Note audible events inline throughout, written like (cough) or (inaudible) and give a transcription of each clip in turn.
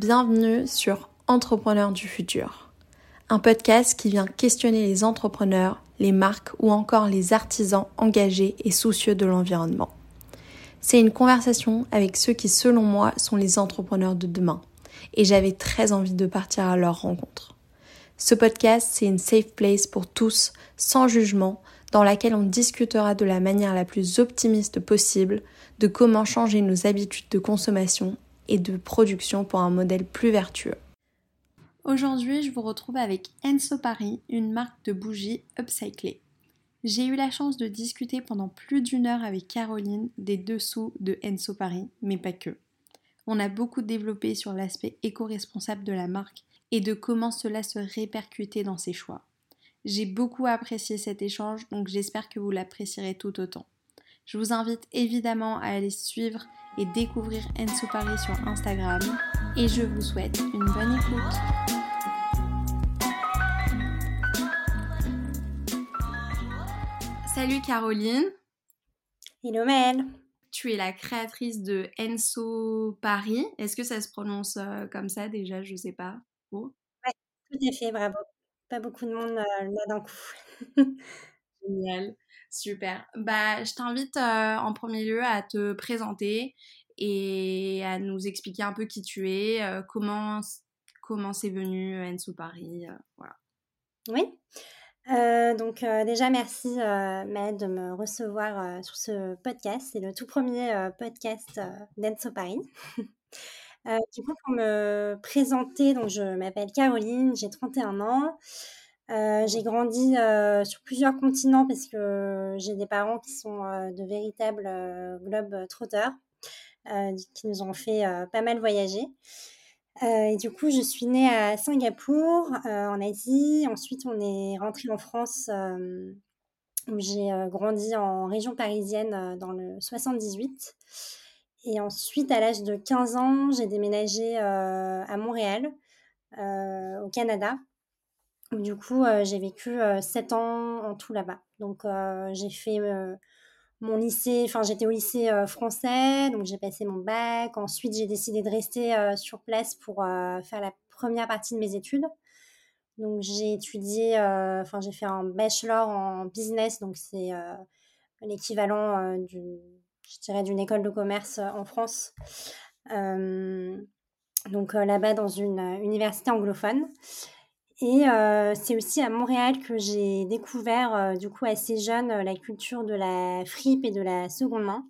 Bienvenue sur Entrepreneurs du futur, un podcast qui vient questionner les entrepreneurs, les marques ou encore les artisans engagés et soucieux de l'environnement. C'est une conversation avec ceux qui, selon moi, sont les entrepreneurs de demain, et j'avais très envie de partir à leur rencontre. Ce podcast, c'est une safe place pour tous, sans jugement, dans laquelle on discutera de la manière la plus optimiste possible de comment changer nos habitudes de consommation de production pour un modèle plus vertueux. Aujourd'hui, je vous retrouve avec Enso Paris, une marque de bougies upcyclées. J'ai eu la chance de discuter pendant plus d'une heure avec Caroline des dessous de Enso Paris, mais pas que. On a beaucoup développé sur l'aspect éco-responsable de la marque et de comment cela se répercutait dans ses choix. J'ai beaucoup apprécié cet échange, donc j'espère que vous l'apprécierez tout autant. Je vous invite évidemment à aller suivre et découvrir Enso Paris sur Instagram et je vous souhaite une bonne écoute. Salut Caroline. Hello Mel. Tu es la créatrice de Enso Paris. Est-ce que ça se prononce euh, comme ça déjà? Je sais pas. Oh. Oui, tout à fait, bravo. Pas beaucoup de monde euh, là d'un coup. (laughs) Génial. Super. Bah, je t'invite euh, en premier lieu à te présenter et à nous expliquer un peu qui tu es, euh, comment c'est venu Enso Paris, euh. Oui. donc déjà merci Maëlle de me recevoir sur ce podcast. C'est le tout premier podcast d'Enso Paris. (laughs) du coup, pour me présenter, donc je m'appelle Caroline, j'ai 31 ans. Euh, j'ai grandi euh, sur plusieurs continents parce que j'ai des parents qui sont euh, de véritables globe trotteurs qui nous ont fait pas mal voyager. et du coup, je suis née à Singapour, en Asie. Ensuite, on est rentré en France où j'ai grandi en région parisienne dans le 78. Et ensuite, à l'âge de 15 ans, j'ai déménagé à Montréal, au Canada, du coup, euh, j'ai vécu 7 euh, ans en tout là-bas. Donc, euh, j'ai fait mon lycée, enfin, j'étais au lycée français, donc j'ai passé mon bac. Ensuite, j'ai décidé de rester sur place pour faire la première partie de mes études. Donc, j'ai étudié, enfin, j'ai fait un bachelor en business, donc c'est l'équivalent je dirais, d'une école de commerce en France. donc, là-bas, dans une université anglophone. Et euh, c'est aussi à Montréal que j'ai découvert, euh, du coup, assez jeune, euh, la culture de la fripe et de la seconde main.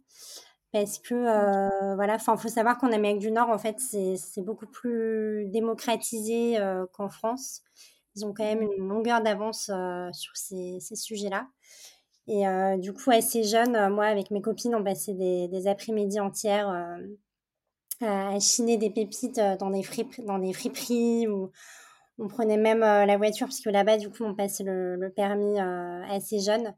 Parce que, voilà, enfin, faut savoir qu'en Amérique du Nord, en fait, c'est beaucoup plus démocratisé qu'en France. Ils ont quand même une longueur d'avance sur ces, ces sujets-là. Et du coup, assez jeune, moi, avec mes copines, on passait des, des après-midi entières à chiner des pépites dans des, fripes, dans des friperies ou on prenait même euh, la voiture, parce que là-bas, du coup, on passait le, permis euh, assez jeune.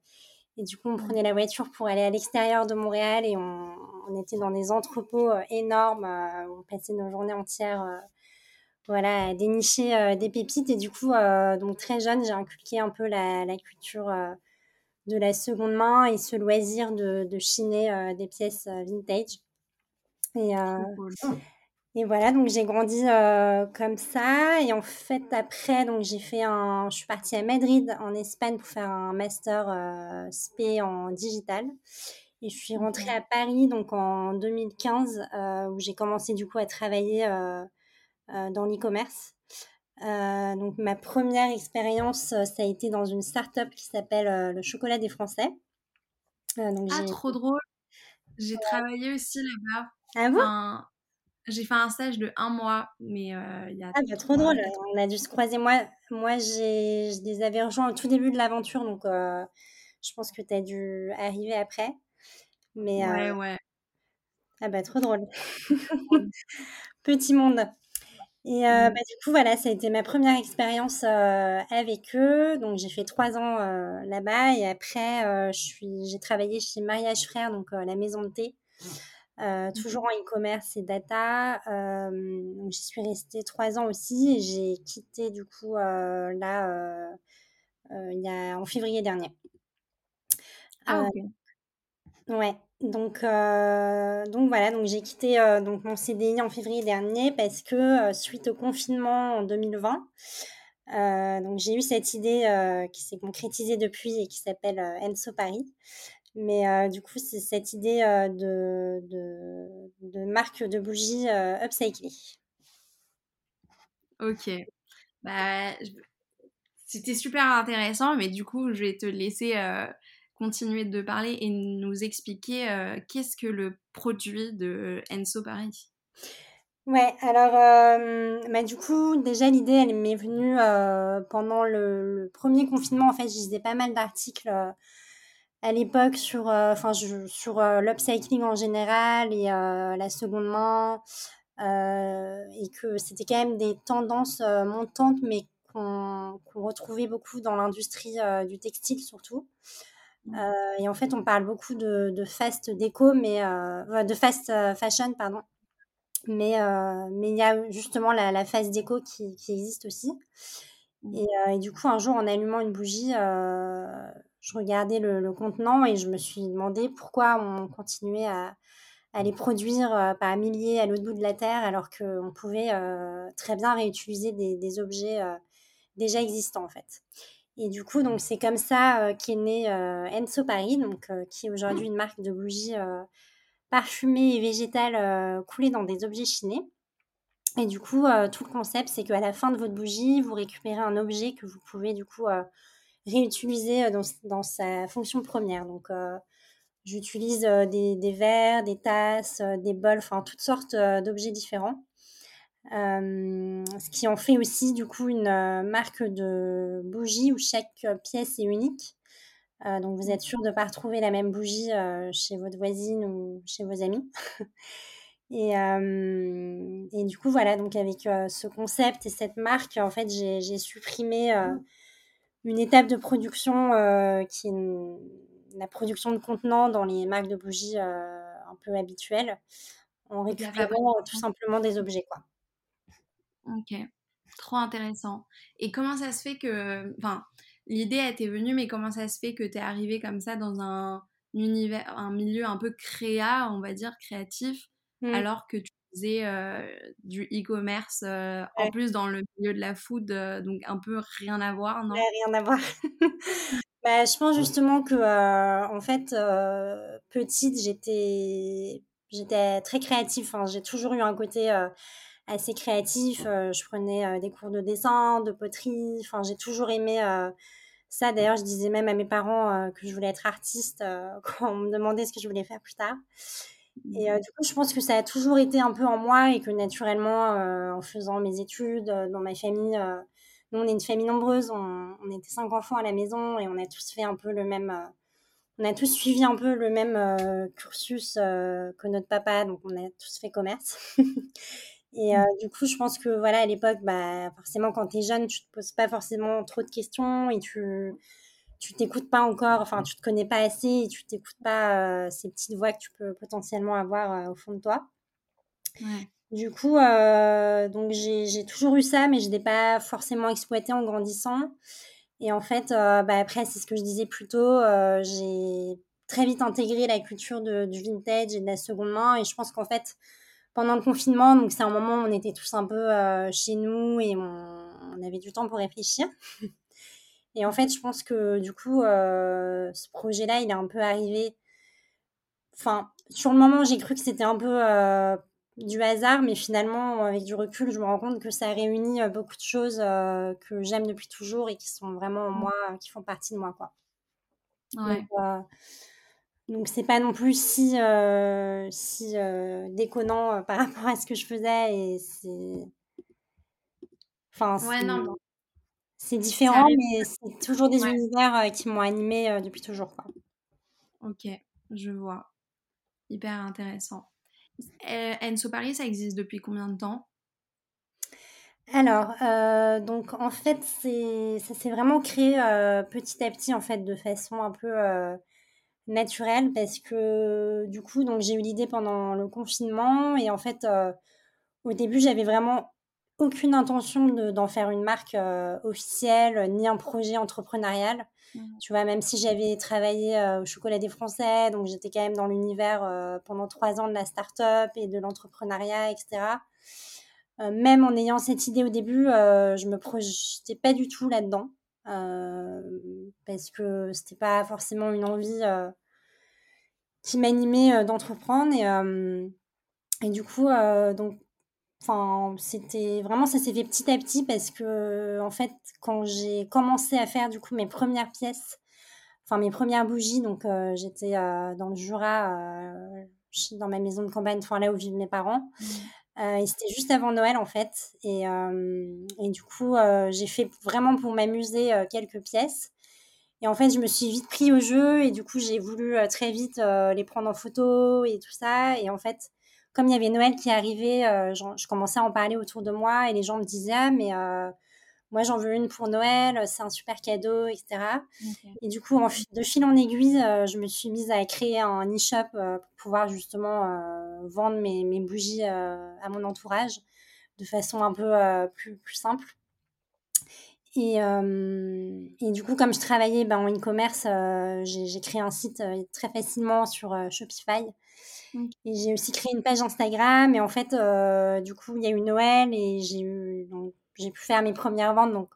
Et du coup, on prenait la voiture pour aller à l'extérieur de Montréal et on, était dans des entrepôts euh, énormes. on passait nos journées entières voilà, à dénicher des pépites. Et du coup, donc très jeune, j'ai inculqué un peu la, culture de la seconde main et ce loisir de, chiner des pièces vintage. Et voilà, donc j'ai grandi euh, comme ça. Et en fait, après, donc j'ai fait un, je suis partie à Madrid, en Espagne, pour faire un master euh, SP en digital. Et je suis rentrée à Paris, donc en 2015, euh, où j'ai commencé du coup à travailler dans l'e-commerce. donc ma première expérience, ça a été dans une start-up qui s'appelle le chocolat des Français. donc ah, trop drôle. J'ai travaillé aussi là-bas. Ah bon? J'ai fait un stage de un mois, mais euh, il y a. Ah, bah, trop drôle. On a dû se croiser. Moi, moi je les avais rejoints au tout début de l'aventure, donc euh, je pense que tu as dû arriver après. Mais, ouais, euh, ouais. Ah, bah, trop drôle. (laughs) Petit monde. Et mmh. bah, du coup, voilà, ça a été ma première expérience avec eux. Donc, j'ai fait trois ans là-bas. Et après, j'ai travaillé chez Mariage Frère, donc la maison de thé. Euh, mmh toujours en e-commerce et data. Euh, j'y suis restée trois ans aussi et j'ai quitté du coup euh, là il y a, en février dernier. Ah, ok. Ouais, donc, donc voilà, donc j'ai quitté donc mon CDI en février dernier parce que suite au confinement en 2020, donc j'ai eu cette idée qui s'est concrétisée depuis et qui s'appelle Enso Paris. Mais du coup, c'est cette idée de, de, de, marque de bougies upcyclées. Ok. Bah, c'était super intéressant, mais du coup, je vais te laisser continuer de parler et nous expliquer euh, qu'est-ce que le produit de Enso Paris? Ouais, alors euh, bah, du coup, déjà l'idée, elle m'est venue euh, pendant le, premier confinement. En fait, je lisais pas mal d'articles à l'époque sur, enfin, sur l'upcycling en général et la seconde main, et que c'était quand même des tendances montantes, mais qu'on retrouvait beaucoup dans l'industrie du textile surtout. Mmh. Euh, et en fait, on parle beaucoup de, fast déco, mais euh, de fast euh, fashion, pardon. Mais mais il y a justement la, la fast déco qui, qui existe aussi. Mmh. Et, du coup, un jour, en allumant une bougie, je regardais le, contenant et je me suis demandé pourquoi on continuait à, les produire par milliers à l'autre bout de la Terre alors qu'on pouvait très bien réutiliser des, objets déjà existants en fait. Et du coup, donc c'est comme ça euh, qu'est né euh, Enso Paris, donc euh, qui est aujourd'hui une marque de bougies parfumées et végétales coulées dans des objets chinés. Et du coup, tout le concept, c'est qu'à la fin de votre bougie, vous récupérez un objet que vous pouvez du coup réutiliser dans, dans, sa fonction première. Donc, j'utilise des, des, verres, des tasses, des bols, enfin toutes sortes d'objets différents. Euh, ce qui en fait aussi du coup une euh, marque de bougie où chaque pièce est unique. Euh, donc vous êtes sûr de ne pas retrouver la même bougie chez votre voisine ou chez vos amis. (laughs) et, et, du coup voilà, donc avec ce concept et cette marque, en fait j'ai supprimé une étape de production qui est la production de contenants dans les marques de bougies un peu habituelles en récupérant tout simplement des objets quoi. Ok, trop intéressant. Et comment ça se fait que, enfin, l'idée a été venue, mais comment ça se fait que tu es arrivé comme ça dans un univers, un milieu un peu créa, on va dire, créatif, mmh. alors que tu euh, du e-commerce, euh, en plus dans le milieu de la food, euh, donc un peu rien à voir, non? Rien à voir. (laughs) bah, je pense justement que, en fait, petite, j'étais, j'étais très créative. Enfin, j'ai toujours eu un côté assez créatif. Je prenais des cours de dessin, de poterie. Enfin, j'ai toujours aimé ça. D'ailleurs, je disais même à mes parents que je voulais être artiste (laughs) quand on me demandait ce que je voulais faire plus tard. Et du coup, je pense que ça a toujours été un peu en moi et que naturellement, en faisant mes études dans ma famille, nous, on est une famille nombreuse, on, on, était cinq enfants à la maison et on a tous fait un peu le même. on a tous suivi un peu le même cursus que notre papa, donc on a tous fait commerce. (laughs) Et euh, du coup, je pense que voilà, à l'époque, bah, forcément, quand tu es jeune, tu te poses pas forcément trop de questions et tu tu t'écoutes pas encore, enfin, tu te connais pas assez et tu t'écoutes pas euh, ces petites voix que tu peux potentiellement avoir euh, au fond de toi. Ouais. Du coup, donc j'ai toujours eu ça, mais je l'ai pas forcément exploité en grandissant. Et en fait, bah, après, c'est ce que je disais plus tôt, j'ai très vite intégré la culture de, du vintage et de la seconde main. Et je pense qu'en fait, pendant le confinement. Donc, c'est un moment où on était tous un peu euh, chez nous et on, avait du temps pour réfléchir. Et en fait, je pense que du coup, euh, ce projet-là, il est un peu arrivé. Enfin, sur le moment, j'ai cru que c'était un peu euh, du hasard, mais finalement, avec du recul, je me rends compte que ça réunit beaucoup de choses que j'aime depuis toujours et qui sont vraiment mmh. moi, qui font partie de moi, quoi. Ouais. Donc c'est pas non plus si, euh, si euh, déconnant euh, par (laughs) rapport à ce que je faisais et c'est enfin c'est différent mais c'est toujours des univers qui m'ont animée depuis toujours quoi. Ok, je vois. Hyper intéressant. Enso Paris, ça existe depuis combien de temps? Alors, donc en fait, c'est ça s'est vraiment créé petit à petit en fait de façon un peu naturel parce que du coup, donc j'ai eu l'idée pendant le confinement et en fait, euh, au début, j'avais vraiment aucune intention d'en faire une marque officielle ni un projet entrepreneurial. Mmh. Tu vois, même si j'avais travaillé au Chocolat des Français, donc j'étais quand même dans l'univers pendant trois ans de la start-up et de l'entrepreneuriat, etc. même en ayant cette idée au début, je me projetais pas du tout là-dedans. parce que c'était pas forcément une envie qui m'animait d'entreprendre. Et, et du coup, donc Enfin, c'était vraiment ça s'est fait petit à petit parce que en fait, quand j'ai commencé à faire du coup mes premières pièces, enfin mes premières bougies, donc euh, j'étais euh, dans le Jura, euh, dans ma maison de campagne, enfin là où vivent mes parents. Mmh. et c'était juste avant Noël en fait. Et, et du coup, j'ai fait vraiment pour m'amuser quelques pièces. Et en fait, je me suis vite pris au jeu et du coup, j'ai voulu très vite les prendre en photo et tout ça. Et en fait, comme il y avait Noël qui arrivait, euh, je, commençais à en parler autour de moi et les gens me disaient ah mais euh, moi j'en veux une pour Noël, c'est un super cadeau, etc. Et du coup, de fil en aiguille, euh, je me suis mise à créer un e-shop pour pouvoir justement vendre mes, mes bougies à mon entourage de façon un peu plus, plus, simple. Et, et, du coup, comme je travaillais ben, en e-commerce, j'ai créé un site très facilement sur Shopify et j'ai aussi créé une page Instagram. Et en fait, euh, du coup, il y a eu Noël et j'ai eu, j'ai pu faire mes premières ventes. Donc,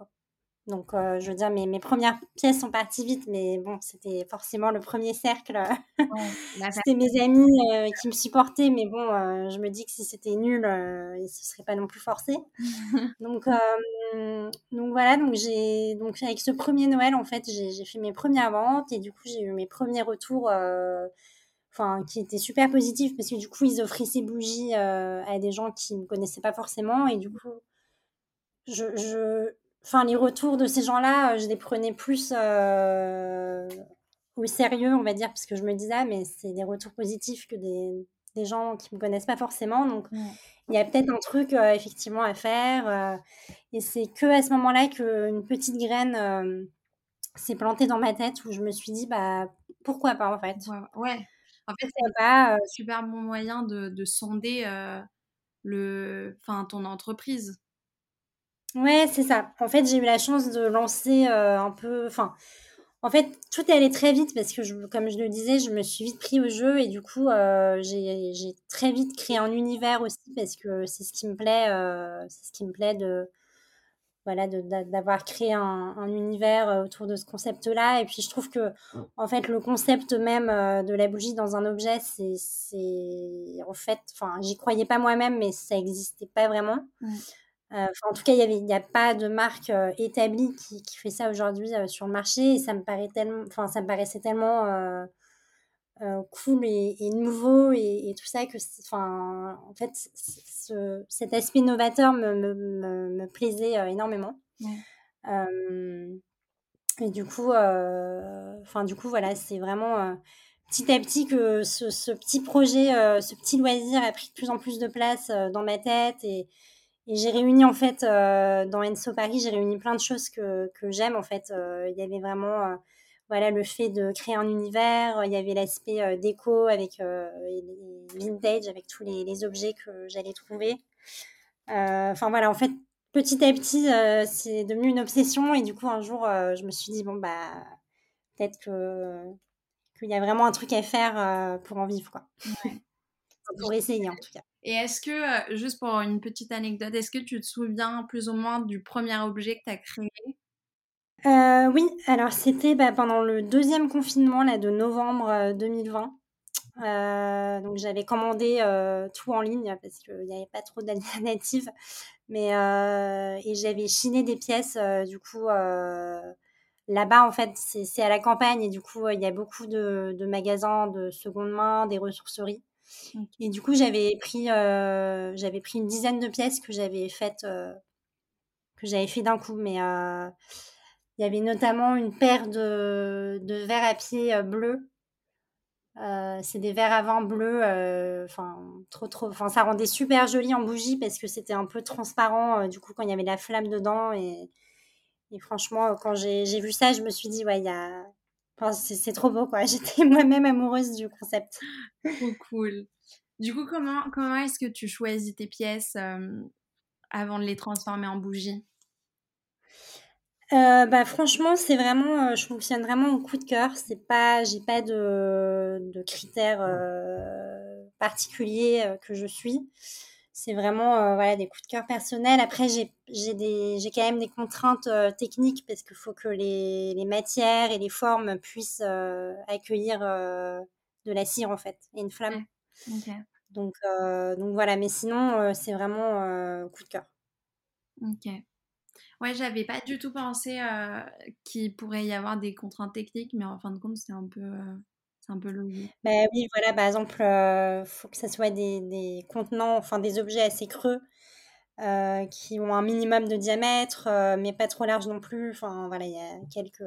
donc euh, je veux dire, mes, mes premières pièces sont parties vite, mais bon, c'était forcément le premier cercle. (laughs) c'était mes amis euh, qui me supportaient, mais bon, je me dis que si c'était nul, ils ce serait pas non plus forcé. (laughs) donc, donc voilà, donc j'ai, donc avec ce premier Noël, en fait, j'ai fait mes premières ventes et du coup, j'ai eu mes premiers retours enfin qui était super positif parce que du coup ils offraient ces bougies euh, à des gens qui ne connaissaient pas forcément et du coup je, je... enfin les retours de ces gens-là euh, je les prenais plus euh, au sérieux on va dire parce que je me disais ah, mais c'est des retours positifs que des, des gens qui me connaissent pas forcément. Donc il y a peut-être un truc effectivement à faire et c'est que à ce moment-là qu'une petite graine s'est plantée dans ma tête où je me suis dit bah pourquoi pas en fait. Ouais. En fait, c'est pas un super bon moyen de, sonder le, enfin, ton entreprise. Ouais, c'est ça. En fait, j'ai eu la chance de lancer un peu. Enfin, en fait, tout est allé très vite parce que, je, comme je le disais, je me suis vite pris au jeu et du coup, j'ai très vite créé un univers aussi parce que c'est ce qui me plaît. c'est ce qui me plaît de voilà, d'avoir créé un, univers euh, autour de ce concept-là. Et puis je trouve que, en fait, le concept même euh, de la bougie dans un objet, c'est, en fait, enfin, j'y croyais pas moi-même, mais ça n'existait pas vraiment. Euh, en tout cas, il n'y a pas de marque établie qui, qui, fait ça aujourd'hui sur le marché. Et ça me paraît tellement, enfin, ça me paraissait tellement euh, cool et, nouveau et, tout ça que enfin en fait cet aspect novateur me, me, me, plaisait euh, énormément. Euh, et du coup enfin du coup voilà c'est vraiment petit à petit que ce, ce petit projet ce petit loisir a pris de plus en plus de place dans ma tête et, et j'ai réuni en fait dans Enso Paris j'ai réuni plein de choses que, que j'aime en fait. Il y avait vraiment voilà le fait de créer un univers. Il y avait l'aspect euh, déco avec euh, vintage, avec tous les, objets que j'allais trouver. Euh, enfin voilà, en fait, petit à petit, c'est devenu une obsession et du coup un jour, je me suis dit bon bah peut-être que qu'il y a vraiment un truc à faire pour en vivre quoi. (laughs) pour essayer en tout cas. Et est-ce que, juste pour une petite anecdote, est-ce que tu te souviens plus ou moins du premier objet que tu as créé? Euh, oui, alors c'était bah, pendant le deuxième confinement là, de novembre 2020. Euh, euh, donc j'avais commandé tout en ligne parce qu'il n'y avait pas trop d'alternatives. Mais et j'avais chiné des pièces du coup là-bas en fait c'est à la campagne et du coup il y a beaucoup de, magasins de seconde main, des ressourceries. Et du coup j'avais pris j'avais pris une dizaine de pièces que j'avais faites que j'avais fait d'un coup mais il y avait notamment une paire de, verres à pied euh, bleus. Euh, c'est des verres à vent bleus. Euh, enfin, trop, trop. Enfin, ça rendait super joli en bougie parce que c'était un peu transparent, du coup, quand il y avait la flamme dedans. Et, franchement, quand j'ai vu ça, je me suis dit, ouais, il y c'est trop beau, quoi. (laughs) J'étais moi-même amoureuse du concept. Trop cool. Du coup, comment, comment est-ce que tu choisis tes pièces avant de les transformer en bougies euh, bah, franchement, c'est vraiment, euh, je fonctionne vraiment au coup de cœur. C'est pas, j'ai pas de, de critères euh, particuliers euh, que je suis. C'est vraiment, voilà, des coups de cœur personnels. Après, j'ai, j'ai des, j'ai quand même des contraintes techniques parce qu'il faut que les, les matières et les formes puissent accueillir de la cire en fait et une flamme. Donc, donc voilà. Mais sinon, c'est vraiment coup de cœur. Ok. Ouais, j'avais pas du tout pensé euh, qu'il pourrait y avoir des contraintes techniques, mais en fin de compte, c'est un peu, euh, c'est un peu logique. Bah oui, voilà, par exemple, euh, faut que ça soit des, des contenants, enfin des objets assez creux, euh, qui ont un minimum de diamètre, mais pas trop large non plus. Enfin voilà, il y a quelques,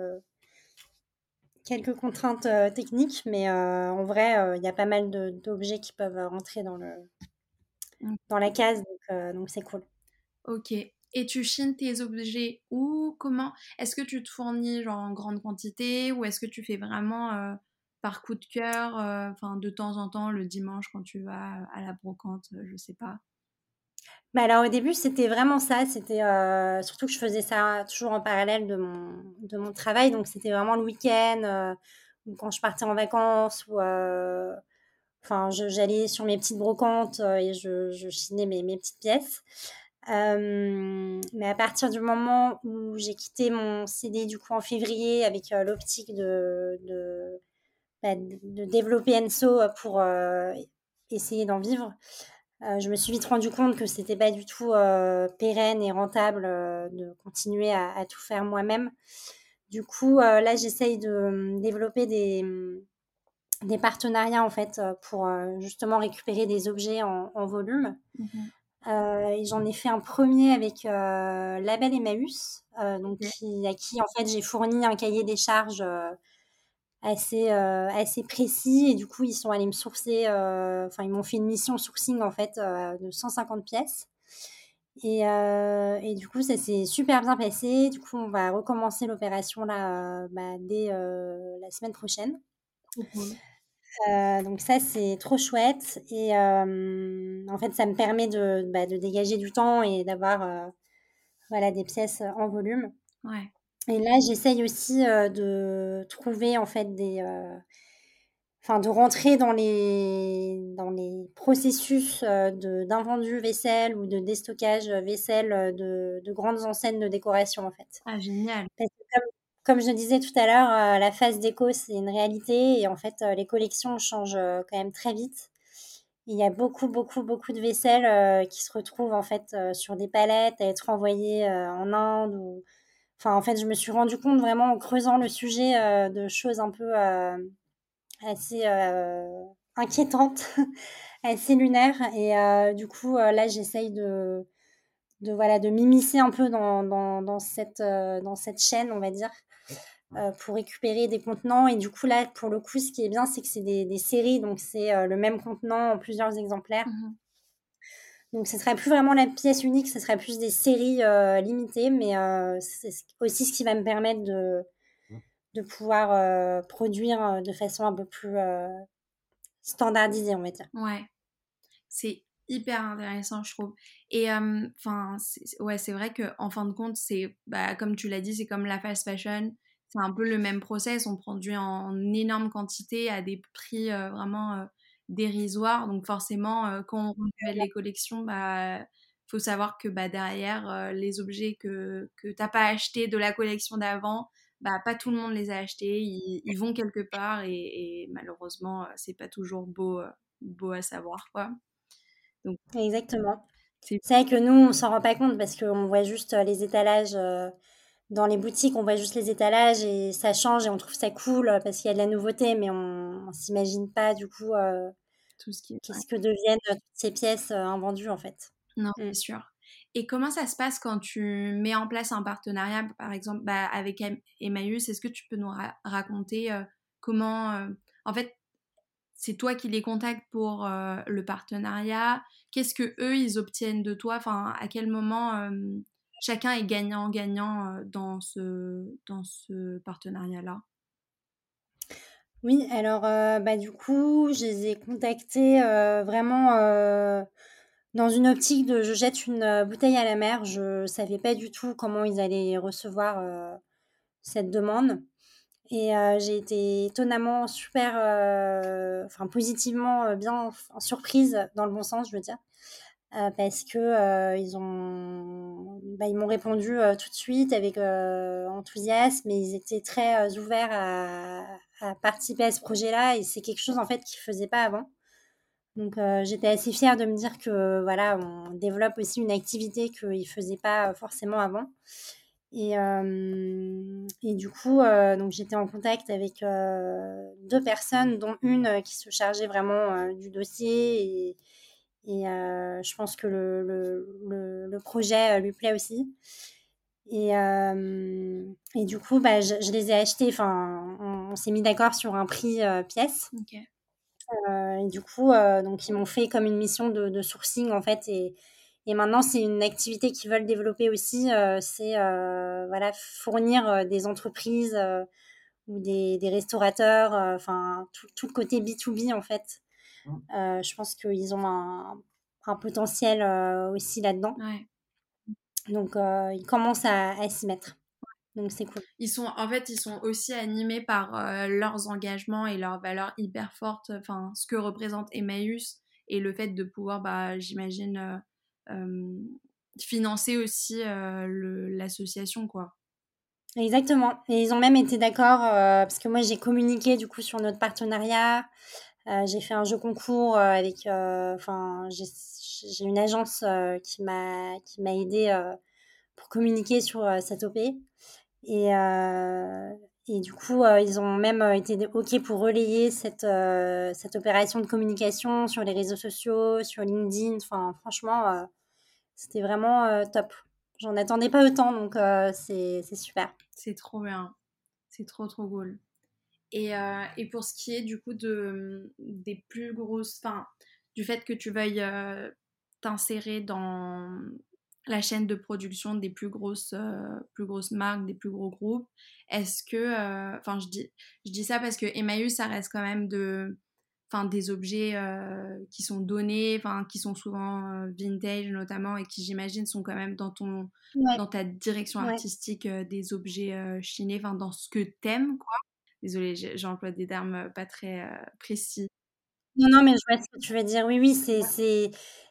quelques contraintes euh, techniques, mais euh, en vrai, euh, il y a pas mal d'objets qui peuvent rentrer dans le, Mm. dans la case, donc donc c'est cool. Ok. Et tu chines tes objets où? Comment? Est-ce que tu te fournis genre en grande quantité ou est-ce que tu fais vraiment euh, par coup de cœur, euh, enfin de temps en temps le dimanche quand tu vas à la brocante, euh, je sais pas? Bah alors au début, c'était vraiment ça. C'était euh, surtout que je faisais ça toujours en parallèle de mon, de mon travail. Donc c'était vraiment le week-end euh, ou quand je partais en vacances ou euh, enfin j'allais sur mes petites brocantes euh, et je, je chinais mes, mes petites pièces. Euh, mais à partir du moment où j'ai quitté mon CD du coup en février avec euh, l'optique de, de, bah, de développer Enso pour euh, essayer d'en vivre, je me suis vite rendu compte que c'était pas du tout pérenne et rentable de continuer à, tout faire moi-même. Du coup, là, j'essaye de développer des, des partenariats en fait pour justement récupérer des objets en, volume. Mhm. Euh, j'en ai fait un premier avec euh, Label Emmaüs, euh, donc Ok. qui, à qui en fait j'ai fourni un cahier des charges euh, assez euh, assez précis et du coup ils sont allés me sourcer, enfin ils m'ont fait une mission sourcing en fait de 150 pièces. Et, euh, et du coup, ça s'est super bien passé. Du coup, on va recommencer l'opération là bah, dès euh, la semaine prochaine. Euh, donc ça, c'est trop chouette. Et euh, en fait, ça me permet de, bah, de dégager du temps et d'avoir euh, voilà, des pièces en volume. Ouais. Et là, j'essaye aussi de trouver en fait des... Enfin, de rentrer dans les, dans les processus d'invendu vaisselle ou de déstockage vaisselle de, de grandes enseignes de décoration, en fait. Ah, génial. Parce que comme, comme je disais tout à l'heure, euh, la phase déco, c'est une réalité et en fait, euh, les collections changent euh, quand même très vite. Il y a beaucoup, beaucoup, beaucoup de vaisselle qui se retrouvent en fait sur des palettes à être envoyées en Inde ou... Enfin, en fait, je me suis rendu compte vraiment en creusant le sujet de choses un peu assez inquiétantes, (laughs) assez lunaires. Et du coup, là, j'essaye de, voilà, de m'immiscer un peu dans, dans, cette, dans cette chaîne, on va dire, euh, pour récupérer des contenants. Et du coup, là, pour le coup, ce qui est bien, c'est que c'est des, des séries, donc c'est euh, le même contenant en plusieurs exemplaires. Mhm. Donc, ce serait plus vraiment la pièce unique, ce serait plus des séries euh, limitées, mais c'est aussi ce qui va me permettre de, de pouvoir produire de façon un peu plus standardisée, on va dire. Ouais. C'est hyper intéressant, je trouve. Et enfin, ouais, c'est vrai que en fin de compte, c'est bah, comme tu l'as dit, c'est comme la fast fashion. C'est un peu le même process. On produit en énorme quantité à des prix euh, vraiment euh, dérisoires. Donc forcément, euh, quand on renouvelle les collections, bah faut savoir que bah, derrière les objets que que t'as pas achetés de la collection d'avant, bah pas tout le monde les a achetés. Ils, ils vont quelque part et, et malheureusement, c'est pas toujours beau beau à savoir quoi. Donc Exactement. c'est vrai que nous, on s'en rend pas compte parce qu'on voit juste les étalages dans les boutiques, on voit juste les étalages et ça change et on trouve ça cool euh, parce qu'il y a de la nouveauté, mais on, on s'imagine pas du coup euh, tout ce qui est... qu'est-ce que deviennent euh, toutes ces pièces invendues en fait. Non, Mm. c'est sûr. Et comment ça se passe quand tu mets en place un partenariat, par exemple, bah, avec Em- Emmaüs Est-ce que tu peux nous ra- raconter euh, comment... euh, En fait, c'est toi qui les contactes pour euh, le partenariat? Qu'est-ce que eux, ils obtiennent de toi? Enfin, à quel moment chacun est gagnant-gagnant dans ce, dans ce partenariat-là? Oui, alors bah du coup, je les ai contactés vraiment dans une optique de je jette une bouteille à la mer. Je savais pas du tout comment ils allaient recevoir cette demande. Et j'ai été étonnamment super, enfin positivement bien surprise dans le bon sens, je veux dire. Parce que ils ont bah, ils m'ont répondu tout de suite avec enthousiasme et ils étaient très ouverts à, participer à ce projet-là et c'est quelque chose en fait qu'ils faisaient pas avant donc j'étais assez fière de me dire que voilà on développe aussi une activité qu'ils faisaient pas forcément avant et, et du coup, donc j'étais en contact avec deux personnes, dont une qui se chargeait vraiment du dossier. Et je pense que le, le, le, projet lui plaît aussi. Et, et du coup, bah, je, les ai achetés. Enfin, on, s'est mis d'accord sur un prix pièce. et du coup, donc ils m'ont fait comme une mission de, de sourcing en fait. Et, et maintenant, c'est une activité qu'ils veulent développer aussi, euh, c'est euh, voilà, fournir euh, des entreprises ou des, des restaurateurs, enfin tout, tout, le côté B2B en fait. Mmh. je pense qu'ils ont un, un potentiel aussi là-dedans. Donc, ils commencent à, à s'y mettre. Donc, c'est cool. Ils sont, en fait, ils sont aussi animés par leurs engagements et leurs valeurs hyper fortes. Enfin, ce que représente Emmaüs et le fait de pouvoir, bah, j'imagine, financer aussi l'association, quoi. Exactement. Et ils ont même été d'accord, parce que moi j'ai communiqué du coup sur notre partenariat. J'ai fait un jeu concours avec, enfin, j'ai une agence qui m'a qui m'a aidé pour communiquer sur cette OP. Et, du coup, ils ont même été OK pour relayer cette, opération de communication sur les réseaux sociaux, sur LinkedIn. Enfin, franchement, c'était vraiment euh, top. J'en attendais pas autant, donc euh, c'est super. C'est trop bien. C'est trop, trop cool. Et, euh, et, pour ce qui est du coup de, des plus grosses, enfin, du fait que tu veuilles t'insérer dans la chaîne de production des plus grosses, plus grosses marques, des plus gros groupes, est-ce que, enfin, je, dis, je dis ça parce que Emmaüs, ça reste quand même de, enfin des objets euh, qui sont donnés, enfin qui sont souvent euh, vintage notamment et qui j'imagine sont quand même dans ton dans ta direction artistique euh, des objets chinés, enfin dans ce que t'aimes quoi. Désolée, j'emploie des termes pas très précis. Non non mais je vois ce que tu veux dire. Oui oui c'est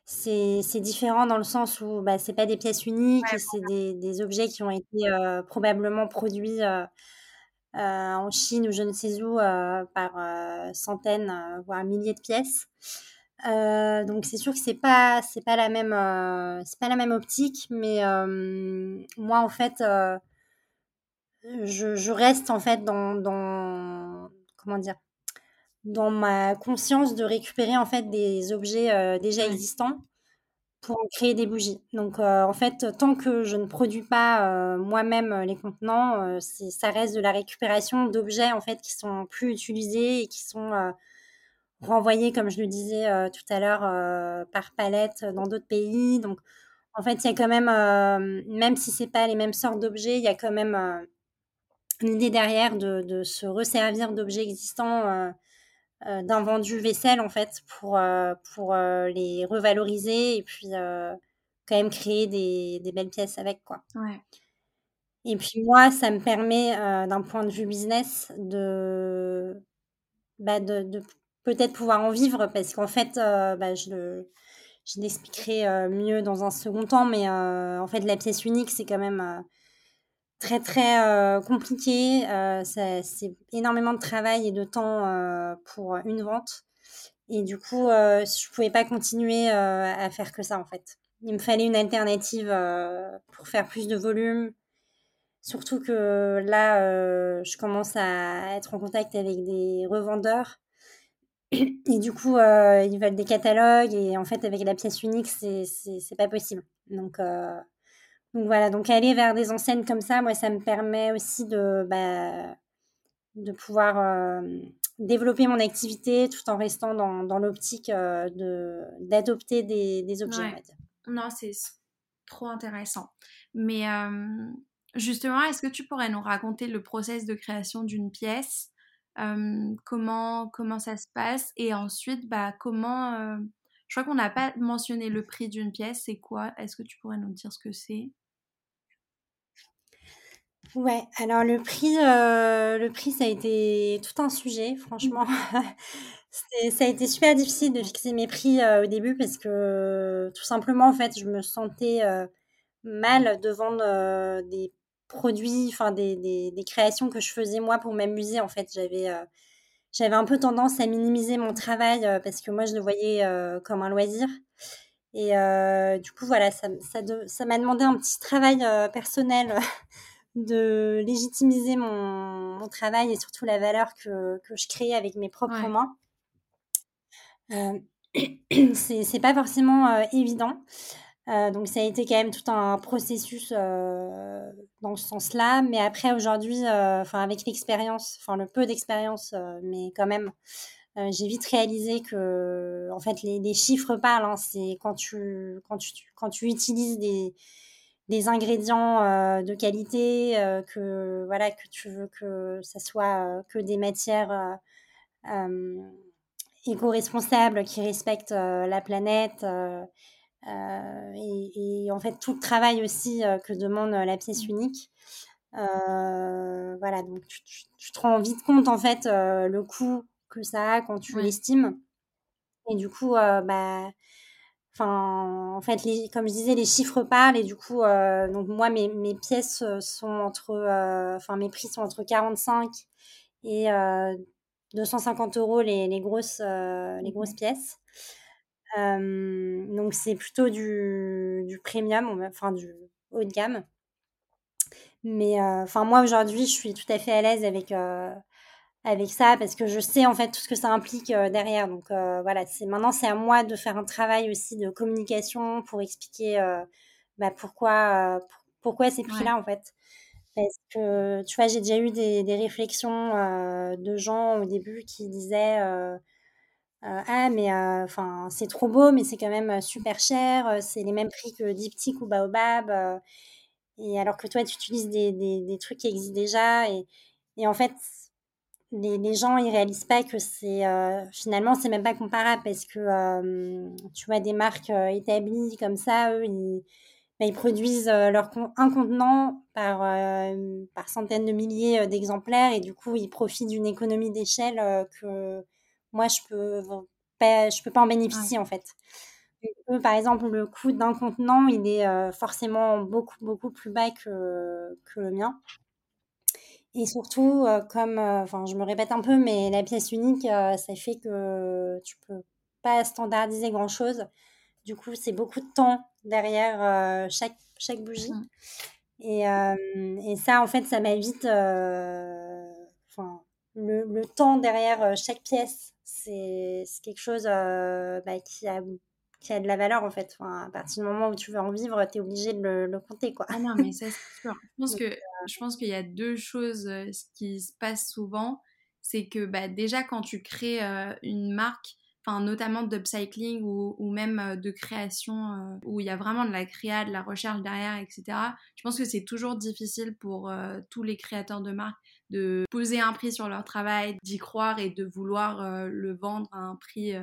c'est c'est différent dans le sens où bah, c'est pas des pièces uniques, c'est des, des, objets qui ont été probablement produits euh, en Chine ou je ne sais où euh, par euh, centaines, voire milliers de pièces. donc c'est sûr que c'est pas c'est pas la même c'est pas la même optique, mais moi en fait je, je, reste en fait dans, dans comment dire dans ma conscience de récupérer en fait des objets déjà existants pour créer des bougies. Donc, euh, en fait, tant que je ne produis pas euh, moi-même euh, les contenants, ça reste de la récupération d'objets en fait qui sont plus utilisés et qui sont renvoyés, comme je le disais tout à l'heure, par palette dans d'autres pays. Donc, en fait, il y a quand même, même si c'est pas les mêmes sortes d'objets, il y a quand même une idée derrière de, de se resservir d'objets existants euh, d'un vendu vaisselle en fait pour, euh, pour euh, les revaloriser et puis quand même créer des, des, belles pièces avec quoi. Ouais. Et puis moi, ça me permet d'un point de vue business de, bah, de, de peut-être pouvoir en vivre parce qu'en fait, bah, je le je l'expliquerai mieux dans un second temps, mais en fait, la pièce unique, c'est quand même très très euh, compliqué. Euh, c'est énormément de travail et de temps euh, pour une vente. Et du coup, je pouvais pas continuer à faire que ça en fait. Il me fallait une alternative pour faire plus de volume. Surtout que là, je commence à être en contact avec des revendeurs. Et du coup, ils veulent des catalogues. Et en fait, avec la pièce unique, c'est pas possible. Donc, donc voilà, donc aller vers des enseignes comme ça, moi, ça me permet aussi de, bah, de pouvoir euh, développer mon activité tout en restant dans, dans l'optique euh, de d'adopter des, des, objets. Non, c'est trop intéressant. Mais euh, justement, est-ce que tu pourrais nous raconter le process de création d'une pièce? Comment, comment ça se passe? Et ensuite bah, comment Je crois qu'on n'a pas mentionné le prix d'une pièce. C'est quoi? Est-ce que tu pourrais nous dire ce que c'est? Ouais, alors le prix, euh, le prix, ça a été tout un sujet, franchement. (laughs) ça a été super difficile de fixer mes prix euh, au début parce que tout simplement, en fait, je me sentais euh, mal de vendre des produits, enfin des, des, des, créations que je faisais moi pour m'amuser. En fait, j'avais j'avais un peu tendance à minimiser mon travail parce que moi, je le voyais comme un loisir. Et du coup, voilà, ça m'a ça, ça demandé un petit travail personnel (laughs) de légitimiser mon, mon, travail et surtout la valeur que, que je crée avec mes propres mains. Euh, (clears throat) c'est pas forcément euh, évident. Euh, donc ça a été quand même tout un processus euh, dans ce sens-là. Mais après aujourd'hui, enfin avec l'expérience, enfin le peu d'expérience, mais quand même, j'ai vite réalisé que en fait les, les chiffres parlent. Hein. c'est quand tu quand tu quand tu utilises des des ingrédients euh, de qualité, euh, que voilà que tu veux que ça soit euh, que des matières éco-responsables qui respectent la planète. Et, et, en fait tout le travail aussi que demande la pièce mmh. unique. voilà, donc tu, tu, te rends vite compte en fait le coût que ça a quand tu l'estimes. Et du coup, bah, Enfin, en fait, les, comme je disais, les chiffres parlent et du coup, euh, donc moi, mes, mes, pièces euh, sont entre, euh, enfin, mes prix sont entre 45 et 250 euros les, les grosses, les grosses pièces. donc c'est plutôt du, du premium, enfin du haut de gamme. Mais enfin, moi aujourd'hui, je suis tout à fait à l'aise avec avec ça parce que je sais en fait tout ce que ça implique euh, derrière. Donc euh, voilà, c'est maintenant c'est à moi de faire un travail aussi de communication pour expliquer euh, bah, pourquoi pourquoi ces prix-là en fait. Parce que tu vois, j'ai déjà eu des, des réflexions de gens au début qui disaient ah mais enfin c'est trop beau mais c'est quand même super cher, c'est les mêmes prix que Diptyque ou Baobab. et alors que toi tu utilises des, des, des trucs qui existent déjà et, et en fait les, les, gens ils réalisent pas que c'est euh, finalement c'est même pas comparable parce que euh, tu vois des marques euh, établies comme ça eux ils, bah, ils produisent leur un contenant par par centaines de milliers d'exemplaires et du coup ils profitent d'une économie d'échelle que moi je peux pas je peux pas en bénéficier en fait. Eux, par exemple le coût d'un contenant il est forcément beaucoup beaucoup plus bas que que le mien et surtout, euh, comme, euh, enfin, je me répète un peu, mais la pièce unique, euh, ça fait que tu peux pas standardiser grand-chose. Du coup, c'est beaucoup de temps derrière chaque, chaque bougie. Mmh. Et, et, ça, en fait, ça m'évite, enfin, le, le, temps derrière chaque pièce, c'est quelque chose bah, qui a qui a de la valeur en fait. Enfin, à partir du moment où tu veux en vivre, tu es obligé de le, compter quoi. Ah non, mais ça c'est sûr. Je pense que euh, je pense qu'il y a deux choses euh, qui se passent souvent, c'est que bah, déjà quand tu crées euh, une marque, enfin notamment d'upcycling ou, ou même de création où il y a vraiment de la créa, de la recherche derrière, etc. Je pense que c'est toujours difficile pour tous les créateurs de marques de poser un prix sur leur travail, d'y croire et de vouloir le vendre à un prix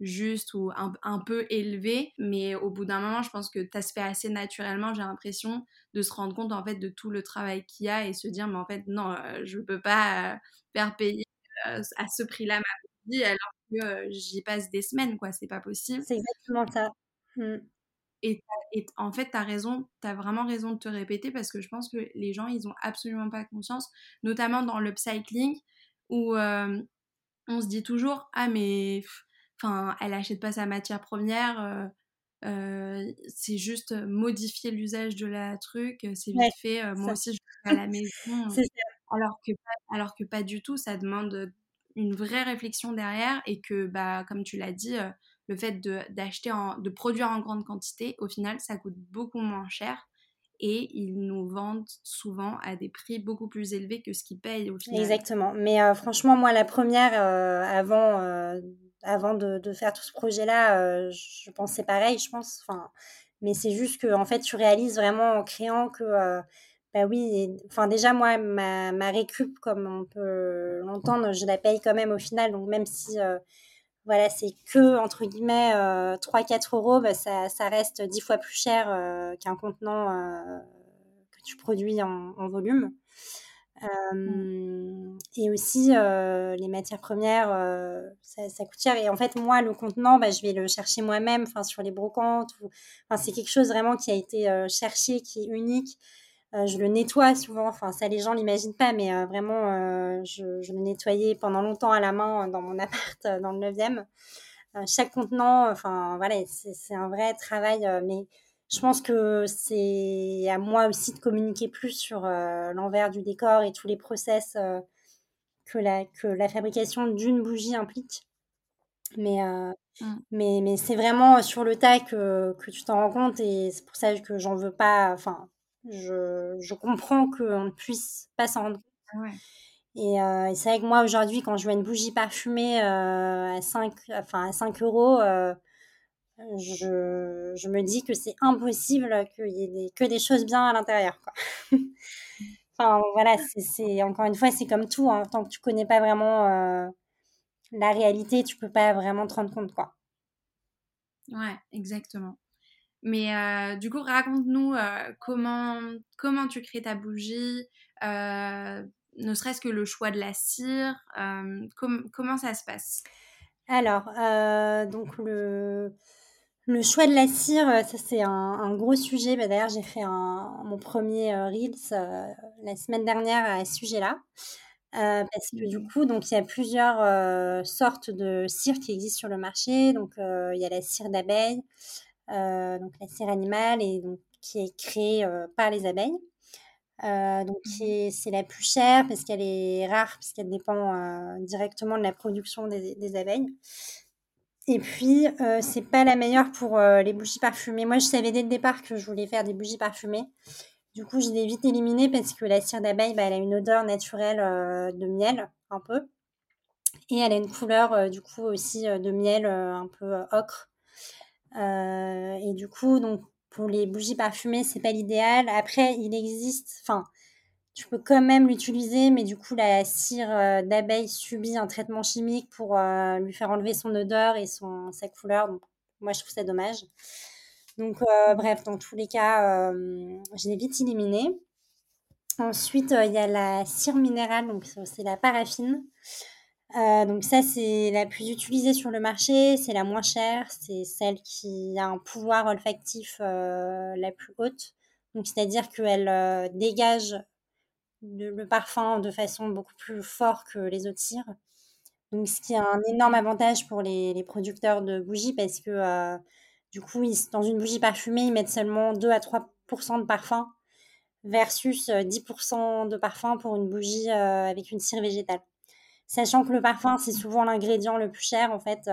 juste ou un, peu élevé, mais au bout d'un moment, je pense que ça se fait assez naturellement, j'ai l'impression, de se rendre compte en fait de tout le travail qu'il y a et se dire, mais en fait, non, euh, je peux pas euh, faire payer euh, à ce prix-là ma vie alors que j'y passe des semaines, quoi, c'est pas possible. C'est exactement ça. Mmh. Et, et, en fait, tu as raison, tu as vraiment raison de te répéter parce que je pense que les gens, ils ont absolument pas conscience, notamment dans l'upcycling où on se dit toujours, ah mais Enfin, elle achète pas sa matière première. Euh, euh, c'est juste modifier l'usage de la truc, c'est vite fait. Euh, moi aussi, je (laughs) fais à la maison. alors que alors que pas du tout. Ça demande une vraie réflexion derrière et que, bah, comme tu l'as dit, le fait de d'acheter de produire en grande quantité, au final, ça coûte beaucoup moins cher et ils nous vendent souvent à des prix beaucoup plus élevés que ce qu'ils payent au final. Exactement. Mais franchement, moi, la première, avant avant de, faire tout ce projet-là, euh, je pensais pareil, je pense. Enfin, mais c'est juste que en fait, tu réalises vraiment en créant que, euh, bah oui, enfin déjà moi, ma, récup, comme on peut l'entendre, je la paye quand même au final. Donc même si, euh, voilà, c'est que, entre guillemets, 3-4 euros, bah, ça, reste 10 fois plus cher qu'un contenant que tu produis en volume. Mmh. et aussi, les matières premières, ça, coûte cher. Et en fait, moi, le contenant, bah, je vais le chercher moi-même, sur les brocantes. C'est quelque chose vraiment qui a été cherché, qui est unique. je le nettoie souvent. Enfin, ça, les gens l'imaginent pas, mais vraiment, je, je, le nettoyais pendant longtemps à la main dans mon (laughs) appart dans le 9e. chaque contenant, enfin, voilà, c'est un vrai travail, mais je pense que c'est à moi aussi de communiquer plus sur euh, l'envers du décor et tous les process euh, que, la, que la fabrication d'une bougie implique. Mais, euh, mmh. mais, mais c'est vraiment sur le tas que, que tu t'en rends compte et c'est pour ça que j'en veux pas. Enfin, je, je comprends qu'on ne puisse pas s'en rendre compte. Et, c'est vrai que moi, aujourd'hui, quand je vois une bougie parfumée à, 5, enfin, à 5 euros, je, je, me dis que c'est impossible qu'il y ait des, que des choses bien à l'intérieur. (laughs) enfin, voilà, c'est encore une fois, c'est comme tout. Hein, tant que tu connais pas vraiment euh, la réalité, tu peux pas vraiment te rendre compte. Quoi. Ouais, exactement. Mais euh, du coup, raconte-nous euh, comment, comment tu crées ta bougie, ne serait-ce que le choix de la cire, comment ça se passe? Alors, donc le, le choix de la cire, euh, ça c'est un, gros sujet. Bah, d'ailleurs, j'ai fait mon premier euh, Reels euh, la semaine dernière à ce sujet-là. parce que du coup, donc il y a plusieurs sortes de cire qui existent sur le marché. Donc il y a la cire d'abeille, donc la cire animale et donc qui est créée par les abeilles. donc mmh c'est la plus chère parce qu'elle est rare, parce qu'elle dépend directement de la production des abeilles. Et puis, euh, c'est pas la meilleure pour euh, les bougies parfumées. Moi, je savais dès le départ que je voulais faire des bougies parfumées. Du coup, je l'ai vite éliminée parce que la cire d'abeille, bah, elle a une odeur naturelle euh, de miel, un peu. Et elle a une couleur, du coup, aussi de miel un peu ocre. et du coup, donc, pour les bougies parfumées, c'est pas l'idéal. Après, il existe, enfin, tu peux quand même l'utiliser, mais du coup, la cire euh, d'abeille subit un traitement chimique pour euh, lui faire enlever son odeur et son, sa couleur. Donc, moi, je trouve ça dommage. Donc, euh, bref, dans tous les cas, je l'ai vite éliminé. Ensuite, il y a la cire minérale, donc c'est la paraffine. donc ça, c'est la plus utilisée sur le marché, c'est la moins chère, c'est celle qui a un pouvoir olfactif la plus haute. Donc c'est-à-dire qu'elle dégage le, parfum de façon beaucoup plus fort que les autres cires. Donc, ce qui est un énorme avantage pour les, producteurs de bougies parce que euh, du coup, dans une bougie parfumée, ils mettent seulement 2 à 3% de parfum versus 10% euh, de parfum pour une bougie euh, avec une cire végétale. Sachant que le parfum, c'est souvent l'ingrédient le plus cher, en fait,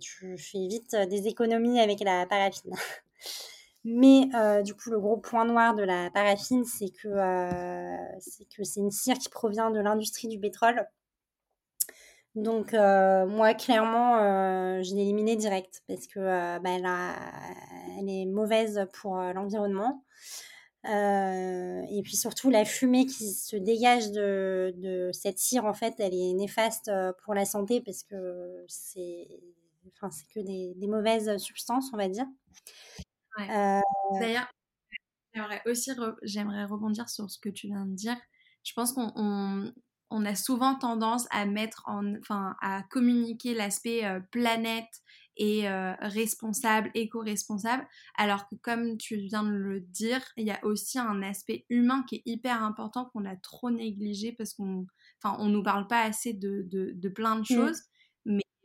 tu fais vite des économies avec la paraffine. (laughs) Mais euh, du coup, le gros point noir de la paraffine, c'est que euh, c'est que c'est une cire qui provient de l'industrie du pétrole. Donc euh, moi, clairement, je l'ai éliminée direct parce que bah, elle, est mauvaise pour l'environnement. et puis surtout, la fumée qui se dégage de, cette cire, en fait, elle est néfaste pour la santé parce que c'est que des, mauvaises substances, on va dire. Euh, D'ailleurs, j'aimerais aussi j'aimerais rebondir sur ce que tu viens de dire. Je pense qu'on on, a souvent tendance à mettre en, enfin, à communiquer l'aspect euh, planète et euh, responsable, éco-responsable, alors que comme tu viens de le dire, il y a aussi un aspect humain qui est hyper important qu'on a trop négligé parce qu'on, enfin, on nous parle pas assez de, de, de plein de mmh.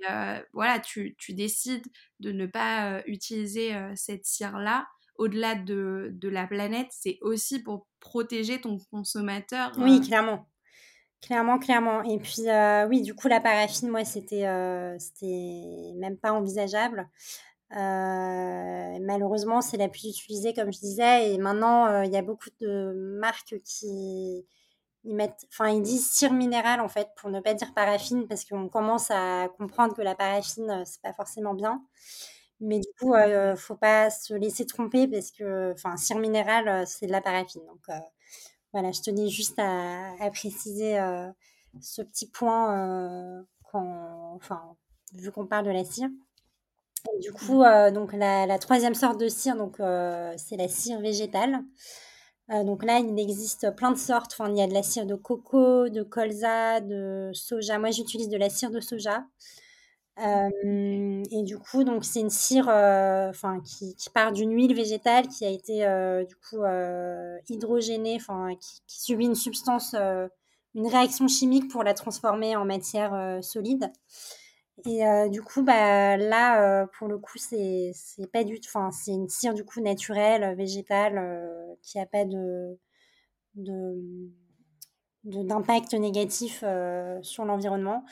Euh, voilà, tu, décides de ne pas euh, utiliser euh, cette cire-là, au-delà de, la planète, c'est aussi pour protéger ton consommateur. Oui, clairement. Clairement, clairement. Et puis, oui, du coup, la paraffine, moi, c'était c'était même pas envisageable. malheureusement, c'est la plus utilisée, comme je disais. Et maintenant, il y a beaucoup de marques qui, ils mettent, enfin, ils disent cire minérale en fait pour ne pas dire paraffine parce qu'on commence à comprendre que la paraffine euh, c'est pas forcément bien. Mais du coup, euh, faut pas se laisser tromper parce que, enfin, cire minérale euh, c'est de la paraffine. Donc euh, voilà, je tenais juste à, préciser ce petit point enfin, vu qu'on parle de la cire. Du coup, donc la, la, troisième sorte de cire, donc c'est la cire végétale. Donc là, il existe plein de sortes. Enfin, il y a de la cire de coco, de colza, de soja. Moi, j'utilise de la cire de soja. et du coup, donc c'est une cire, enfin, qui, qui, part d'une huile végétale qui a été du coup hydrogénée, enfin, qui, qui, subit une substance, une réaction chimique pour la transformer en matière solide. Et du coup, bah, là, pour le coup, c'est pas du tout. C'est une cire du coup naturelle, végétale, qui a pas de d'impact négatif sur l'environnement.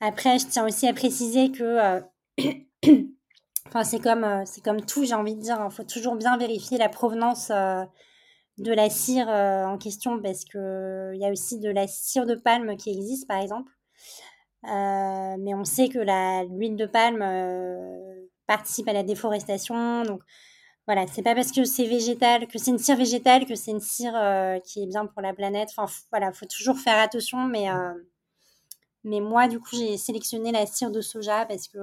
Après, je tiens aussi à préciser que, (coughs) c'est comme comme tout, j'ai envie de dire, il hein, faut toujours bien vérifier la provenance de la cire en question parce que il y a aussi de la cire de palme qui existe, par exemple. Euh, mais on sait que l'huile de palme euh, participe à la déforestation. Donc voilà, c'est pas parce que c'est végétal, que c'est une cire végétale, que c'est une cire euh, qui est bien pour la planète. Enfin voilà, faut toujours faire attention. Mais, mais moi, du coup, j'ai sélectionné la cire de soja parce que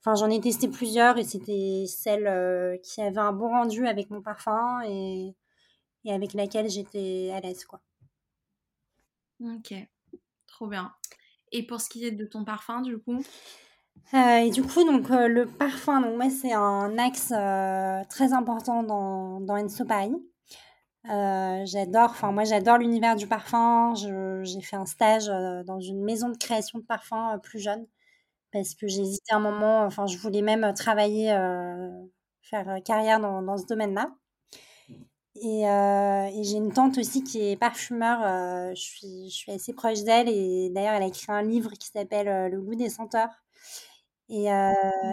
enfin j'en ai testé plusieurs et c'était celle qui avait un bon rendu avec mon parfum et, et avec laquelle j'étais à l'aise quoi. Ok, trop bien. Et pour ce qui est de ton parfum, du coup euh, du coup, donc euh, le parfum, donc moi c'est un axe euh, très important dans, dans Enso Paris. j'adore, enfin moi j'adore l'univers du parfum. j'ai fait un stage dans une maison de création de parfum plus jeune parce que j'ai hésité un moment. Enfin, je voulais même travailler, faire carrière dans, dans ce domaine-là. Euh, et, j'ai une tante aussi qui est parfumeur. Euh, je, suis, je suis assez proche d'elle. Et d'ailleurs, elle a écrit un livre qui s'appelle euh, Le goût des senteurs. Et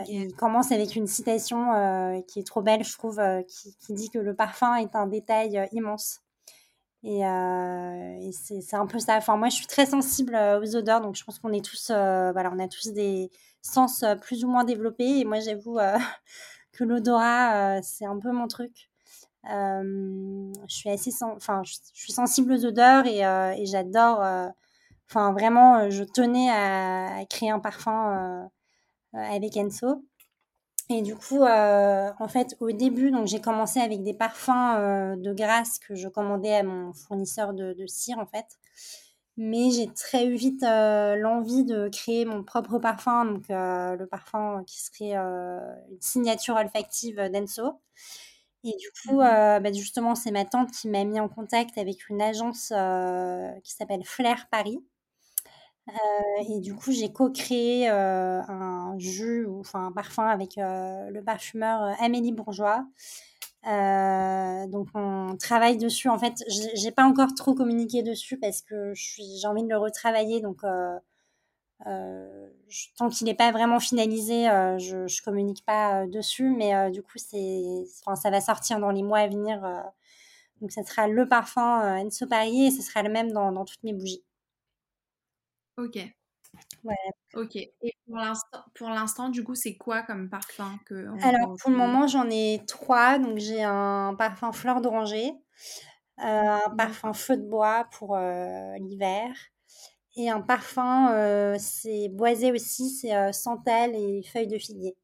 il commence avec une citation qui est trop belle, je trouve, qui, qui, dit que le parfum est un détail immense. Et, et c'est un peu ça. Enfin, moi, je suis très sensible aux odeurs, donc je pense qu'on est tous, voilà, on a tous des sens plus ou moins développés. Et moi, j'avoue (laughs) que l'odorat, c'est un peu mon truc je suis assez, enfin, je, suis sensible aux odeurs et, et j'adore. Enfin, vraiment, je tenais à, créer un parfum avec Enso. Et du coup, en fait, au début, donc j'ai commencé avec des parfums de grâce que je commandais à mon fournisseur de, cire, en fait. Mais j'ai très vite l'envie de créer mon propre parfum, donc le parfum qui serait une signature olfactive d'Enso. Et du coup, mmh bah, justement, c'est ma tante qui m'a mis en contact avec une agence qui s'appelle Flair Paris. et du coup, j'ai co-créé un jus, enfin un parfum avec le parfumeur Amélie Bourgeois. donc on travaille dessus. En fait, j'ai pas encore trop communiqué dessus parce que j'ai envie de le retravailler. Donc euh, tant qu'il n'est pas vraiment finalisé, euh, je ne communique pas euh, dessus, mais du coup, c'est, ça va sortir dans les mois à venir. donc, ça sera le parfum Enso Paris et ce sera le même dans, dans toutes mes bougies. Ok. Ouais. Ok. Et pour l'instant, du coup, c'est quoi comme parfum que Alors, pour le moment, j'en ai trois. Donc, j'ai un parfum fleur d'oranger, un parfum feu de bois pour l'hiver, et un parfum, euh, c'est boisé aussi, c'est euh, santal et feuilles de figuier.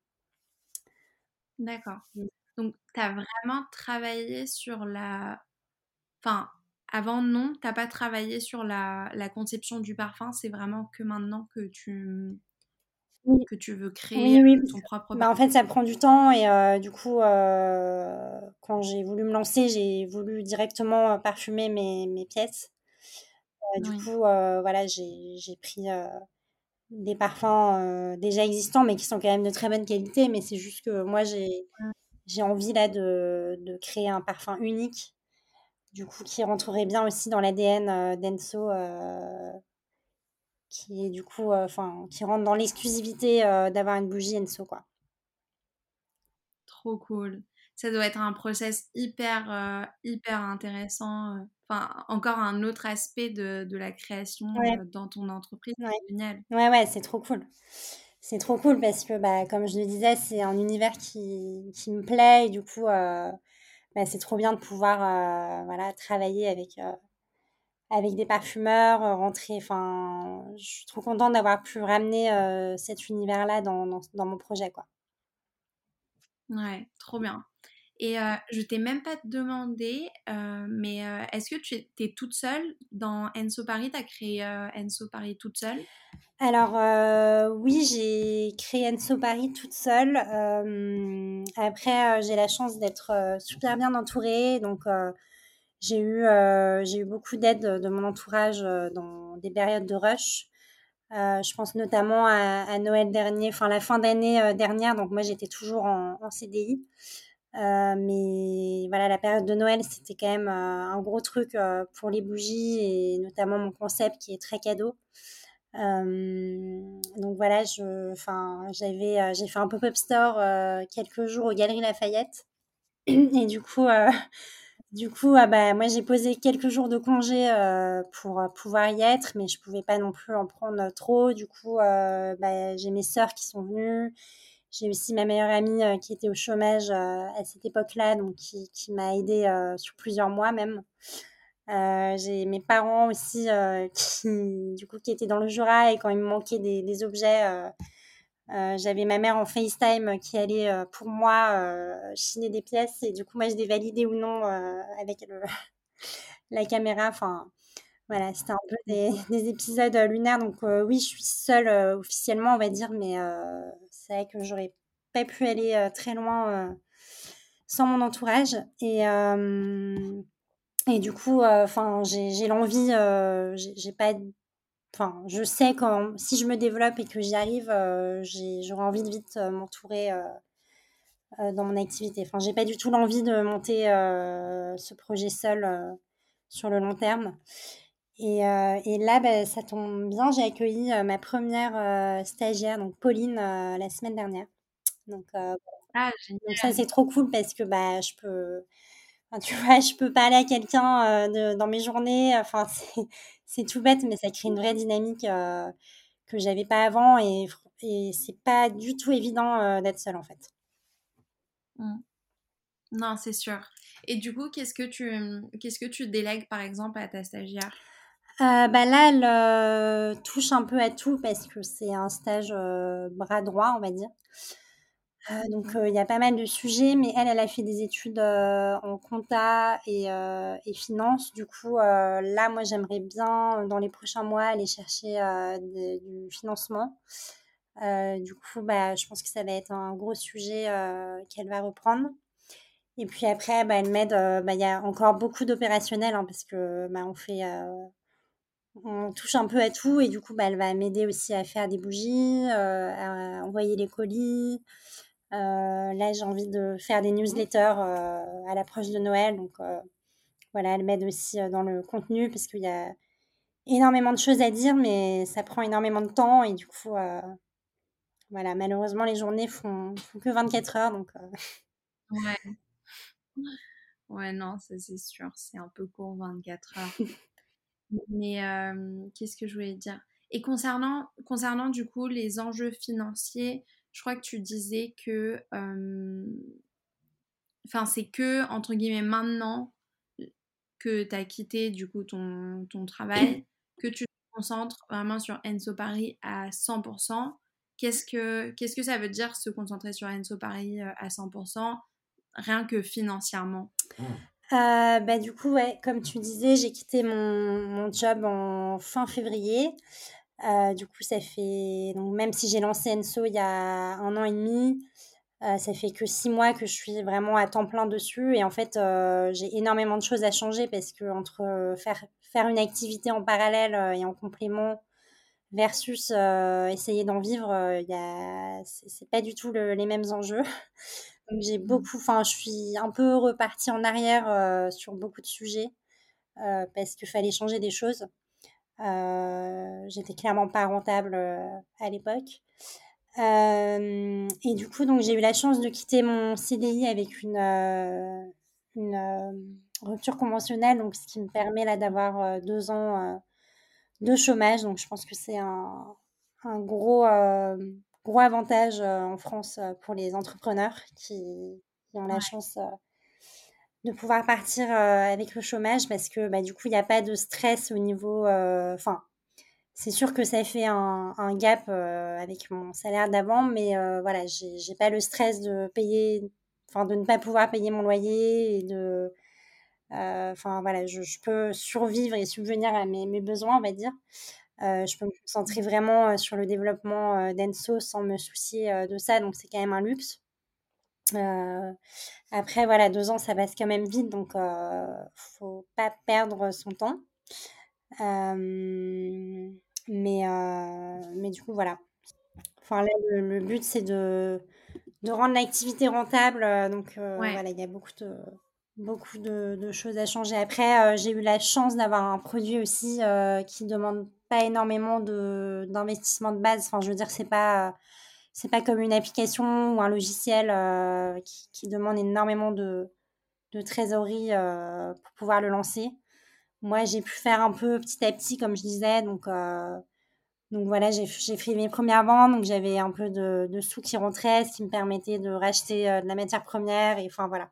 D'accord. Mmh. Donc, tu as vraiment travaillé sur la. Enfin, avant, non, tu n'as pas travaillé sur la, la conception du parfum. C'est vraiment que maintenant que tu, que tu veux créer ton propre bah, En fait, ça prend du temps et euh, du coup, quand j'ai voulu me lancer, j'ai voulu directement parfumer mes, mes pièces. Du coup, voilà, j'ai pris des parfums déjà existants, mais qui sont quand même de très bonne qualité. Mais c'est juste que moi, j'ai j'ai envie là de, de, créer un parfum unique, du coup, qui rentrerait bien aussi dans l'ADN d'Enso, qui est du coup, enfin, qui rentre dans l'exclusivité d'avoir une bougie Enso, quoi. Trop cool. Ça doit être un process hyper, hyper intéressant encore un autre aspect de, de la création euh, dans ton entreprise. Ouais. C'est génial. Ouais, ouais, c'est trop cool. C'est trop cool parce que, bah, comme je le disais, c'est un univers qui, qui me plaît et du coup, euh, bah, c'est trop bien de pouvoir euh, voilà, travailler avec, avec des parfumeurs, rentrer. Enfin, je suis trop contente d'avoir pu ramener cet univers-là dans, dans, mon projet, quoi. Ouais, trop bien. Et je t'ai même pas demandé, mais est-ce que tu étais toute seule dans Enso Paris? Tu as créé Enso Paris toute seule? Alors oui, j'ai créé Enso Paris toute seule. après, j'ai la chance d'être super bien entourée. Donc, j'ai eu, eu beaucoup d'aide de mon entourage dans des périodes de rush. je pense notamment à, Noël dernier, enfin la fin d'année dernière. Donc moi, j'étais toujours en CDI. Euh, mais voilà, la période de Noël, c'était quand même euh, un gros truc euh, pour les bougies et notamment mon concept qui est très cadeau. donc voilà, je, j'avais, j'ai fait un pop-up store quelques jours aux Galeries Lafayette. (clears throat) Et du coup, (laughs) du coup, ah bah, moi j'ai posé quelques jours de congé pour pouvoir y être, mais je pouvais pas non plus en prendre trop. Du coup, bah, j'ai mes sœurs qui sont venues. J'ai aussi ma meilleure amie euh, qui était au chômage euh, à cette époque-là, donc qui, qui m'a aidée euh, sur plusieurs mois même. j'ai mes parents aussi (laughs) qui, du coup, qui étaient dans le Jura et quand il me manquait des, des objets, j'avais ma mère en FaceTime qui allait pour moi chiner des pièces et du coup, moi, je les validais ou non avec (laughs) la caméra. Enfin, voilà, c'était un peu des, (laughs) des épisodes lunaires. Donc, oui, je suis seule officiellement, on va dire, mais que j'aurais pas pu aller euh, très loin euh, sans mon entourage. Et, euh, et du coup, enfin, j'ai l'envie, j'ai pas enfin, je sais quand si je me développe et que j'y arrive, j'aurais envie de vite m'entourer dans mon activité. Enfin, j'ai pas du tout l'envie de monter ce projet seul sur le long terme. Et, euh, et là, bah, ça tombe bien, j'ai accueilli euh, ma première euh, stagiaire, donc Pauline, la semaine dernière. Donc, ah, donc ça, c'est trop cool parce que bah, je peux, enfin, tu (laughs) vois, je peux parler à quelqu'un dans mes journées. Enfin, c'est tout bête, mais ça crée une vraie dynamique que j'avais pas avant et, et c'est pas du tout évident d'être seule en fait. Mmh. Non, c'est sûr. Et du coup, qu'est-ce que tu qu'est-ce que tu délègues par exemple à ta stagiaire? Euh, bah là, elle euh, touche un peu à tout parce que c'est un stage euh, bras droit, on va dire. donc il y a pas mal de sujets, mais elle, elle a fait des études en compta et, et finance. Du coup, là, moi, j'aimerais bien, dans les prochains mois, aller chercher du financement. du coup, bah, je pense que ça va être un gros sujet qu'elle va reprendre. Et puis après, bah, elle m'aide. bah, il y a encore beaucoup d'opérationnels hein, parce que bah, on fait on touche un peu à tout et du coup, bah, elle va m'aider aussi à faire des bougies, euh, à envoyer les colis. Euh, là, j'ai envie de faire des newsletters euh, à l'approche de Noël. Donc, voilà, elle m'aide aussi dans le contenu parce qu'il y a énormément de choses à dire, mais ça prend énormément de temps et du coup, voilà, malheureusement, les journées font, font que 24 heures. Donc, Ouais. (laughs) Ouais, non, ça c'est sûr, c'est un peu court 24 heures. (laughs) Mais qu'est-ce que je voulais dire? Et concernant, concernant du coup les enjeux financiers, je crois que tu disais que, enfin c'est que entre guillemets maintenant que tu as quitté du coup ton, ton travail, que tu te concentres vraiment sur Enso Paris à 100%. Qu'est-ce que, que ça veut dire se concentrer sur Enso Paris à 100% rien que financièrement? Mmh. Euh, bah, du coup, comme tu disais, j'ai quitté mon, job en fin février. Euh, du coup, ça fait. Donc, même si j'ai lancé Enso il y a un an et demi, euh, ça fait que six mois que je suis vraiment à temps plein dessus. Et en fait, j'ai énormément de choses à changer parce que entre faire, une activité en parallèle et en complément versus essayer d'en vivre, il a... c'est pas du tout les mêmes enjeux. J'ai mmh. beaucoup, enfin je suis un peu repartie en arrière euh, sur beaucoup de sujets euh, parce qu'il fallait changer des choses. Euh, J'étais clairement pas rentable à l'époque. et du coup, donc j'ai eu la chance de quitter mon CDI avec une, une rupture conventionnelle, donc ce qui me permet là d'avoir deux ans de chômage. Donc je pense que c'est un, un, gros gros avantage euh, en France euh, pour les entrepreneurs qui, ont la chance de pouvoir partir avec le chômage parce que bah, du coup, il n'y a pas de stress au niveau. Enfin, c'est sûr que ça fait un, un gap avec mon salaire d'avant, mais voilà, j'ai pas le stress de payer, enfin, de ne pas pouvoir payer mon loyer et de. Enfin, voilà, je, je, peux survivre et subvenir à mes, mes besoins, on va dire. Je peux me concentrer vraiment sur le développement d'Enso sans me soucier de ça, donc c'est quand même un luxe. Euh, après, voilà, deux ans, ça passe quand même vite, donc euh, faut pas perdre son temps. Euh, mais, euh, mais du coup, voilà. Enfin, là, le, but, c'est de, de rendre l'activité rentable. Donc, voilà, il y a beaucoup de, beaucoup de, de choses à changer. Après, j'ai eu la chance d'avoir un produit aussi qui demande pas énormément d'investissement de, base. Enfin, je veux dire, c'est pas c'est pas comme une application ou un logiciel euh, qui, demande énormément de, de trésorerie euh, pour pouvoir le lancer. Moi, j'ai pu faire un peu petit à petit, comme je disais. Donc, euh, donc voilà, j'ai fait mes premières ventes. Donc, j'avais un peu de, de, sous qui rentraient, ce qui me permettait de racheter de la matière première. Et enfin, voilà.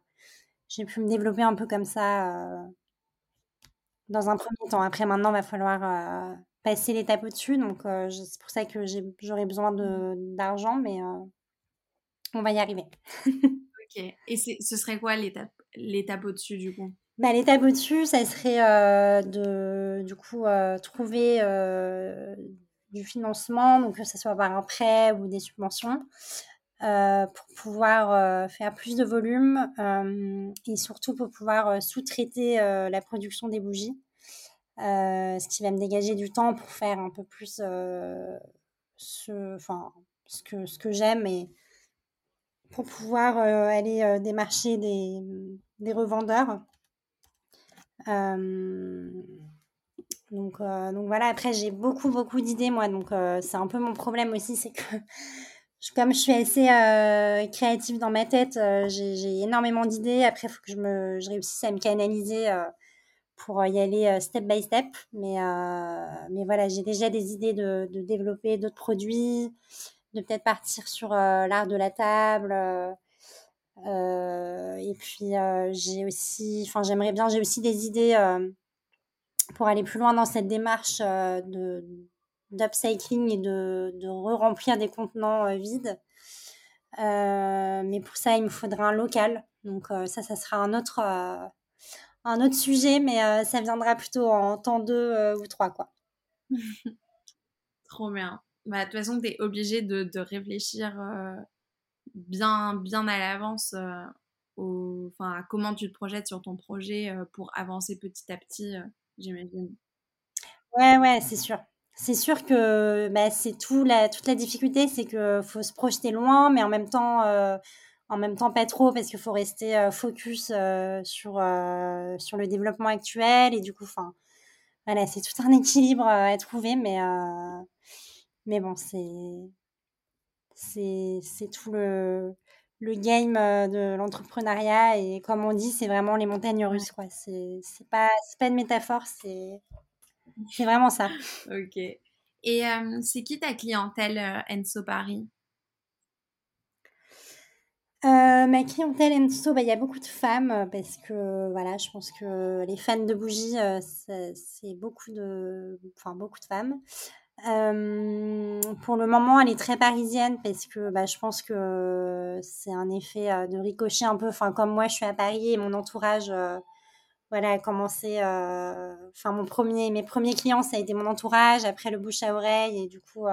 J'ai pu me développer un peu comme ça dans un premier temps. Après, maintenant, il va falloir passer l'étape au-dessus. Donc, euh, c'est pour ça que j'aurais besoin d'argent, mais euh, on va y arriver. (laughs) ok. Et ce serait quoi l'étape au-dessus, du coup? Bah, L'étape au-dessus, ça serait euh, de, du coup, trouver du financement, donc que ce soit par un prêt ou des subventions. pour pouvoir faire plus de volume et surtout pour pouvoir sous-traiter la production des bougies. Euh, ce qui va me dégager du temps pour faire un peu plus euh, ce, ce que, ce que j'aime et pour pouvoir euh, aller démarcher des, des revendeurs. donc, donc voilà, après j'ai beaucoup beaucoup d'idées moi, donc c'est un peu mon problème aussi, c'est que (laughs) comme je suis assez créative dans ma tête, j'ai énormément d'idées. Après, il faut que je, me, je réussisse à me canaliser pour y aller step by step. Mais, mais voilà, j'ai déjà des idées de, de développer d'autres produits, de peut-être partir sur l'art de la table. et puis j'ai aussi, enfin j'aimerais bien, j'ai aussi des idées pour aller plus loin dans cette démarche de d'upcycling et de, de re-remplir des contenants vides. mais pour ça, il me faudra un local. Donc ça, ça sera un autre, un autre sujet, mais euh, ça viendra plutôt en temps deux euh, ou trois, quoi. (laughs) Trop bien. Bah, de toute façon, tu es obligé de, de réfléchir euh, bien, bien à l'avance à comment tu te projettes sur ton projet pour avancer petit à petit, j'imagine. Ouais, ouais, c'est sûr. C'est sûr que bah, c'est tout la, toute la difficulté, c'est qu'il faut se projeter loin, mais en même temps, en même temps pas trop parce qu'il faut rester euh, focus euh, sur euh, sur le développement actuel. Et du coup enfin voilà c'est tout un (laughs) équilibre à trouver. Mais mais bon c'est c'est c'est tout le le game de l'entrepreneuriat. Et comme on dit c'est vraiment les montagnes russes quoi. C'est c'est pas c'est pas une métaphore c'est c'est vraiment ça. (laughs) Ok. Et c'est qui ta clientèle Enso Paris? Euh, ma clientèle Enso, bah, il y a beaucoup de femmes euh, parce que voilà, je pense que les fans de bougies, euh, c'est beaucoup de, enfin beaucoup de femmes. pour le moment, elle est très parisienne parce que bah, je pense que c'est un effet de ricochet un peu. Enfin, comme moi, je suis à Paris et mon entourage, voilà, a commencé. Enfin, mon premier, mes premiers clients, ça a été mon entourage. Après, le bouche à oreille et du coup,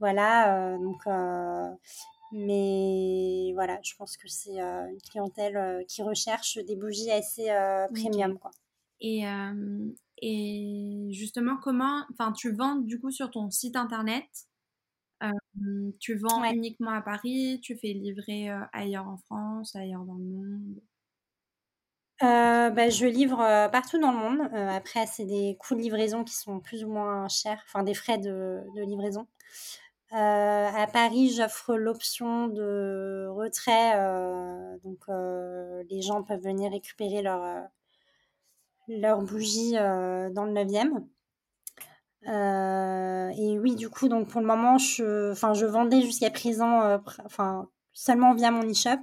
voilà. donc mais voilà, je pense que c'est euh, une clientèle euh, qui recherche des bougies assez euh, premium. Quoi. Et, et justement, comment, enfin, tu vends du coup sur ton site internet Tu vends uniquement à Paris Tu fais livrer ailleurs en France, ailleurs dans le monde? Bah, je livre partout dans le monde. après, c'est des coûts de livraison qui sont plus ou moins chers, enfin des frais de, de livraison. Euh, à Paris, j'offre l'option de retrait. Euh, donc, euh, les gens peuvent venir récupérer leur, leur bougie dans le 9e. et oui, du coup, donc pour le moment, je, je vendais jusqu'à présent, enfin, seulement via mon e-shop.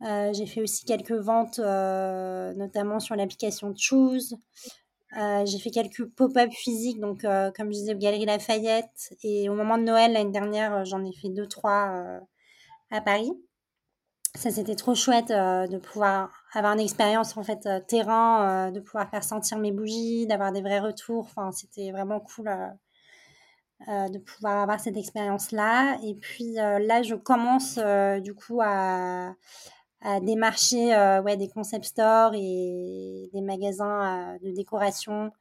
j'ai fait aussi quelques ventes, notamment sur l'application Choose. J'ai fait quelques pop-up physiques, donc comme je disais, Galerie Lafayette. Et au moment de Noël, l'année dernière, j'en ai fait deux, trois à Paris ça c'était trop chouette euh, de pouvoir avoir une expérience en fait euh, terrain, euh, de pouvoir faire sentir mes bougies, d'avoir des vrais retours. Enfin, c'était vraiment cool de pouvoir avoir cette expérience là. Et puis là, je commence du coup à, à démarcher ouais, des concept stores et des magasins de décoration.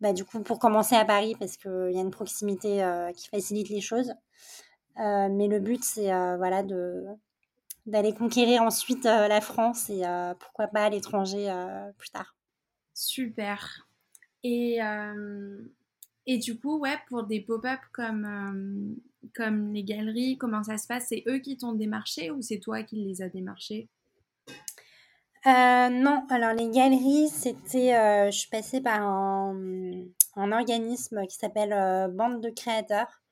Bah, du coup, pour commencer à Paris, parce qu'il y a une proximité qui facilite les choses. mais le but, c'est voilà, d'aller conquérir ensuite euh, la France et euh, pourquoi pas l'étranger euh, plus tard. Super. Et, et du coup, ouais, pour des pop-up comme, comme les galeries, comment ça se passe? C'est eux qui t'ont démarché ou c'est toi qui les as démarchés? Non, alors les galeries, c'était, je suis passée par un, un organisme qui s'appelle Bande de créateurs,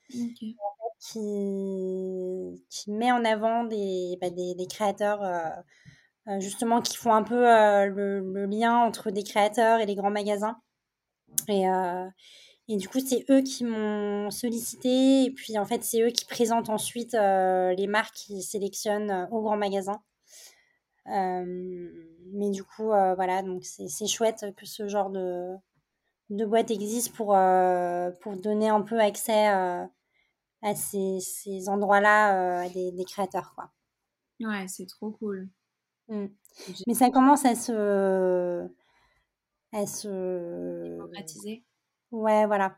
qui, qui met en avant des, bah, des, créateurs euh, euh, justement qui font un peu euh, le, lien entre des créateurs et les grands magasins. Et, et du coup, c'est eux qui m'ont sollicité. Et puis, en fait, c'est eux qui présentent ensuite les marques qui sélectionnent au grand magasin. mais du coup, voilà, donc c'est chouette que ce genre de, de boîte existe pour, pour donner un peu accès à ces, ces endroits-là, euh, à des, des, créateurs. Quoi. Ouais, c'est trop cool. Mmh. Mais ça commence à se. à se. Démocratiser. Ouais, voilà.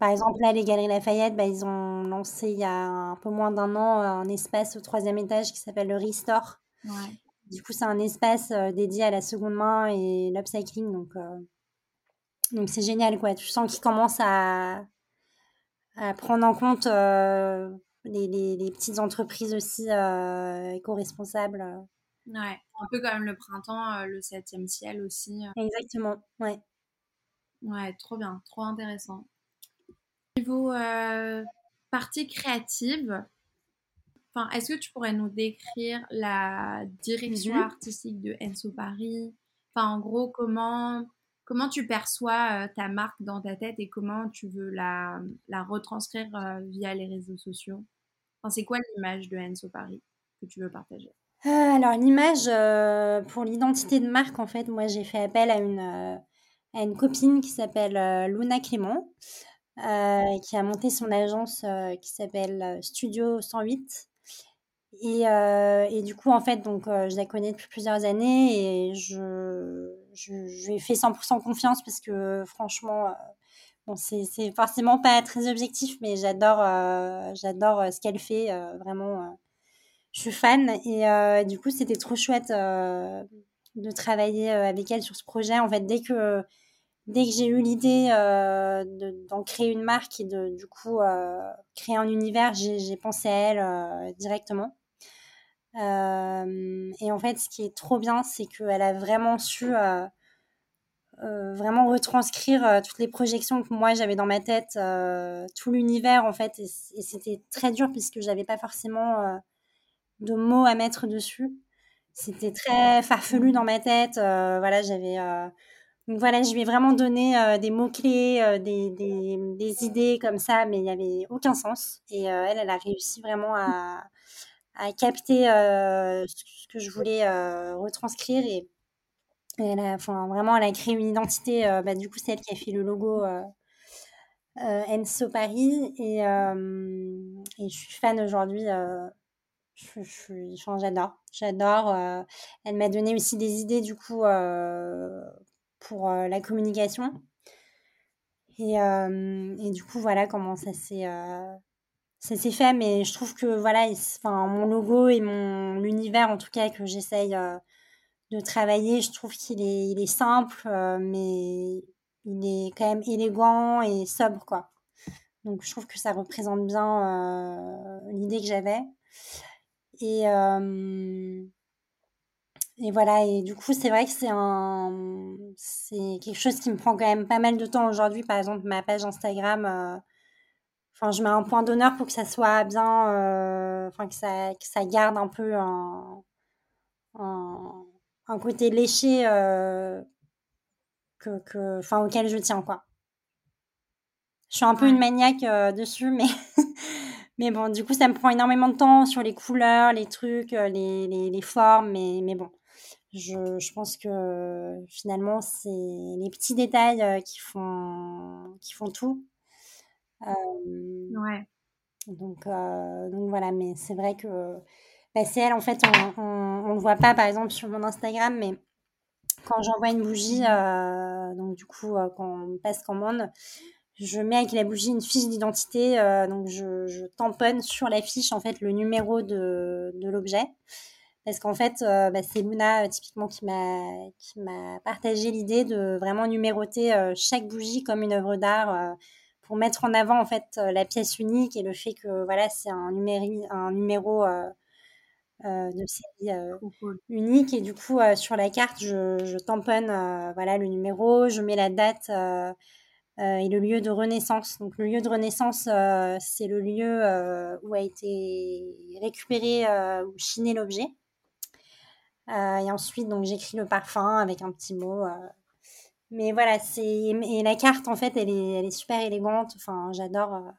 Par exemple, là, les Galeries Lafayette, bah, ils ont lancé il y a un peu moins d'un an un espace au troisième étage qui s'appelle le Restore. Ouais. Du coup, c'est un espace euh, dédié à la seconde main et l'upcycling. Donc, euh, donc c'est génial, quoi. Tu sens qu'ils commencent à, à prendre en compte euh, les, les, petites entreprises aussi euh, éco-responsables. Ouais, un peu comme le printemps, euh, le septième ciel aussi. Exactement, ouais. Ouais, trop bien, trop intéressant. Niveau partie créative, enfin, est-ce que tu pourrais nous décrire la direction mhm. artistique de Enso Paris Enfin, en gros, comment comment tu perçois euh, ta marque dans ta tête et comment tu veux la, la retranscrire euh, via les réseaux sociaux? Enfin, C'est quoi l'image de Enso Paris que tu veux partager? Euh, Alors l'image, pour l'identité de marque, en fait, moi j'ai fait appel à une, à une copine qui s'appelle Luna Clément, qui a monté son agence qui s'appelle Studio 108. Et, et, du coup, en fait, donc, je la connais depuis plusieurs années et je, je, lui ai fait 100% confiance parce que franchement, euh, bon, c'est forcément pas très objectif, mais j'adore euh, j'adore euh, ce qu'elle fait. vraiment, je suis fan. Et du coup, c'était trop chouette de travailler avec elle sur ce projet. En fait, dès que, dès que j'ai eu l'idée d'en créer une marque et de du coup créer un univers, j'ai pensé à elle directement. Euh, et en fait, ce qui est trop bien, c'est qu'elle a vraiment su euh, euh, vraiment retranscrire toutes les projections que moi j'avais dans ma tête, tout l'univers en fait. Et, c'était très dur puisque j'avais pas forcément de mots à mettre dessus. C'était très farfelu dans ma tête. voilà, j'avais. donc voilà, je lui ai vraiment donné des mots-clés, des, des, idées comme ça, mais il n'y avait aucun sens. Et elle, elle a réussi vraiment à, à capter euh, ce que je voulais euh, retranscrire et, elle a, enfin, vraiment elle a créé une identité euh, bah, du coup c'est elle qui a fait le logo Enso Paris et, et, je suis fan aujourd'hui je, j'adore j'adore elle m'a donné aussi des idées du coup pour la communication et, et, du coup voilà comment ça s'est ça s'est fait, mais je trouve que voilà, enfin, mon logo et mon l'univers en tout cas que j'essaye euh, de travailler, je trouve qu'il est, il est simple, euh, mais il est quand même élégant et sobre quoi. Donc je trouve que ça représente bien euh, l'idée que j'avais. Et et voilà, et du coup, c'est vrai que c'est un, c'est quelque chose qui me prend quand même pas mal de temps aujourd'hui. Par exemple, ma page Instagram, Enfin, je mets un point d'honneur pour que ça soit bien, euh, enfin que ça, que ça garde un peu un, un, côté léché que, que, enfin, auquel je tiens, quoi. Je suis un peu une maniaque dessus, mais, (laughs) mais bon, du coup, ça me prend énormément de temps sur les couleurs, les trucs, les, les, les formes, mais, mais bon. Je, je, pense que finalement, c'est les petits détails qui font, qui font tout. ouais. Donc, donc voilà, mais c'est vrai que bah, c'est elle, en fait, on ne le voit pas par exemple sur mon Instagram, mais quand j'envoie une bougie, donc du coup, quand on passe commande, je mets avec la bougie une fiche d'identité, donc je, je, tamponne sur la fiche en fait le numéro de, de l'objet. Parce qu'en fait, bah, c'est Luna typiquement qui m'a qui m'a partagé l'idée de vraiment numéroter chaque bougie comme une œuvre d'art pour mettre en avant en fait la pièce unique et le fait que voilà c'est un numéro un numéro de série unique et du coup sur la carte je, je tamponne voilà le numéro je mets la date et le lieu de renaissance donc le lieu de renaissance c'est le lieu où a été récupéré ou chiné l'objet et ensuite donc j'écris le parfum avec un petit mot mais voilà, c'est et la carte en fait, elle est, elle est super élégante. Enfin, j'adore, euh,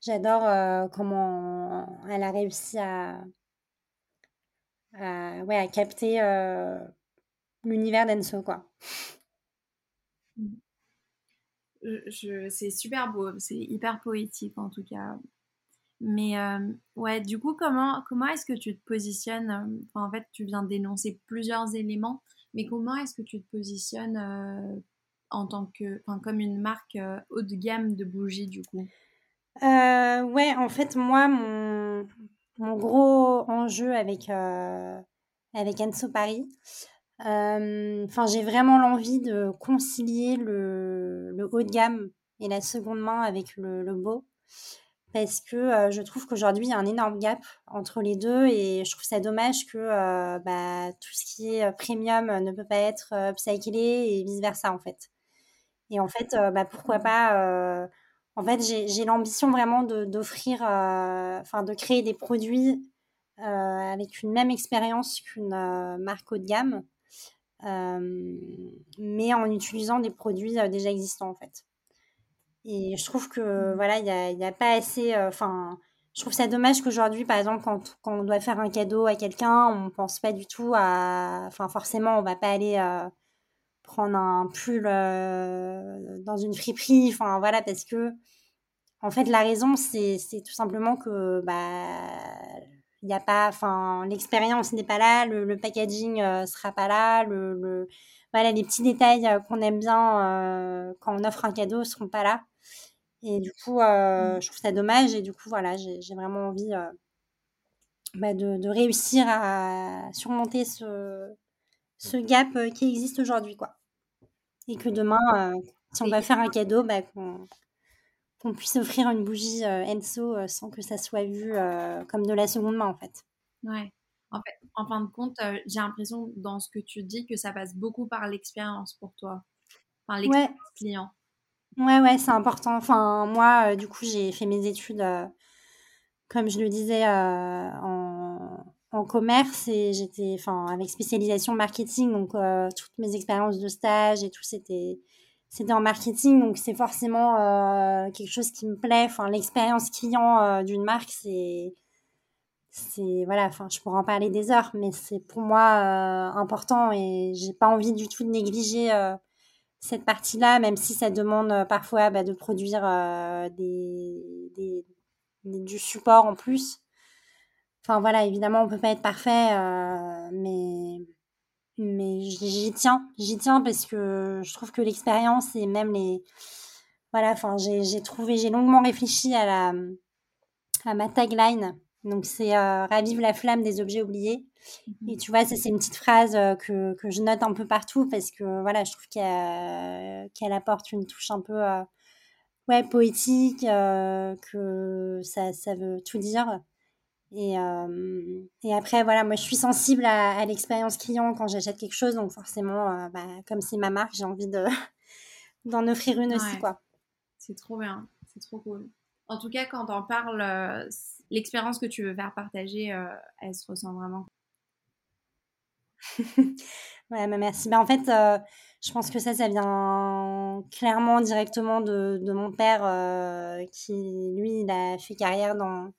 j'adore euh, comment elle a réussi à, ouais, à capter euh, l'univers d'Enso quoi. C'est super beau, c'est hyper poétique en tout cas. Mais ouais, du coup, comment, comment est-ce que tu te positionnes En fait, tu viens d'énoncer plusieurs éléments. Mais comment est-ce que tu te positionnes euh, en tant que, enfin, comme une marque euh, haut de gamme de bougies du coup? Euh, Ouais, en fait, moi, mon, mon gros enjeu avec, avec Enso Paris, enfin, j'ai vraiment l'envie de concilier le, haut de gamme et la seconde main avec le, beau parce que je trouve qu'aujourd'hui, il y a un énorme gap entre les deux et je trouve ça dommage que bah, tout ce qui est premium ne peut pas être upcyclé et vice-versa, en fait. Et en fait, bah, pourquoi pas... en fait, j'ai l'ambition vraiment d'offrir, enfin, de créer des produits avec une même expérience qu'une marque haut de gamme, mais en utilisant des produits déjà existants, en fait. Et je trouve que voilà, il n'y a, a, pas assez. Euh, enfin, je trouve ça dommage qu'aujourd'hui, par exemple, quand, quand, on doit faire un cadeau à quelqu'un, on pense pas du tout à. Enfin, forcément, on va pas aller euh, prendre un pull euh, dans une friperie. Enfin, voilà, parce que en fait, la raison, c'est tout simplement que bah il n'y a pas. Enfin, l'expérience n'est pas là, le, le packaging sera pas là, le, le voilà, les petits détails qu'on aime bien quand on offre un cadeau seront pas là. Et du coup, euh, mmh. je trouve ça dommage. Et du coup, voilà, j'ai vraiment envie euh, bah, de, de, réussir à surmonter ce, ce gap euh, qui existe aujourd'hui, quoi. Et que demain, si on va faire un cadeau, bah, qu'on puisse offrir une bougie Enso sans que ça soit vu comme de la seconde main, en fait. Ouais. En fait, en fin de compte, j'ai l'impression dans ce que tu dis que ça passe beaucoup par l'expérience pour toi. Enfin, l'expérience client. Ouais, ouais, c'est important. Enfin, moi, euh, du coup, j'ai fait mes études, euh, comme je le disais, euh, en, en commerce et j'étais, enfin, avec spécialisation marketing. Donc, toutes mes expériences de stage et tout, c'était, c'était en marketing. Donc, c'est forcément quelque chose qui me plaît. Enfin, l'expérience client d'une marque, c'est, c'est, voilà, enfin, je pourrais en parler des heures, mais c'est pour moi important et j'ai pas envie du tout de négliger cette partie-là, même si ça demande euh, parfois bah, de produire euh, des, du support en plus. Enfin voilà, évidemment, on peut pas être parfait, euh, mais, mais j'y tiens. J'y tiens parce que je trouve que l'expérience et même les. Voilà, enfin, j'ai trouvé, j'ai longuement réfléchi à, la, à ma tagline. Donc, c'est Ravive la flamme des objets oubliés. Mmh et tu vois, ça, c'est une petite phrase que, que, je note un peu partout parce que voilà, je trouve qu'elle apporte une touche un peu ouais, poétique, que ça, ça veut tout dire. Et, et après, voilà, moi, je suis sensible à, l'expérience client quand j'achète quelque chose. Donc, forcément, bah, comme c'est ma marque, j'ai envie (laughs) d'en offrir une aussi, quoi. C'est trop bien. C'est trop cool. En tout cas, quand on parle, l'expérience que tu veux faire partager, elle se ressent vraiment. (laughs) ouais, merci. Bah, en fait, je pense que ça, ça vient clairement directement de, de mon père, qui, lui, il a fait carrière dans,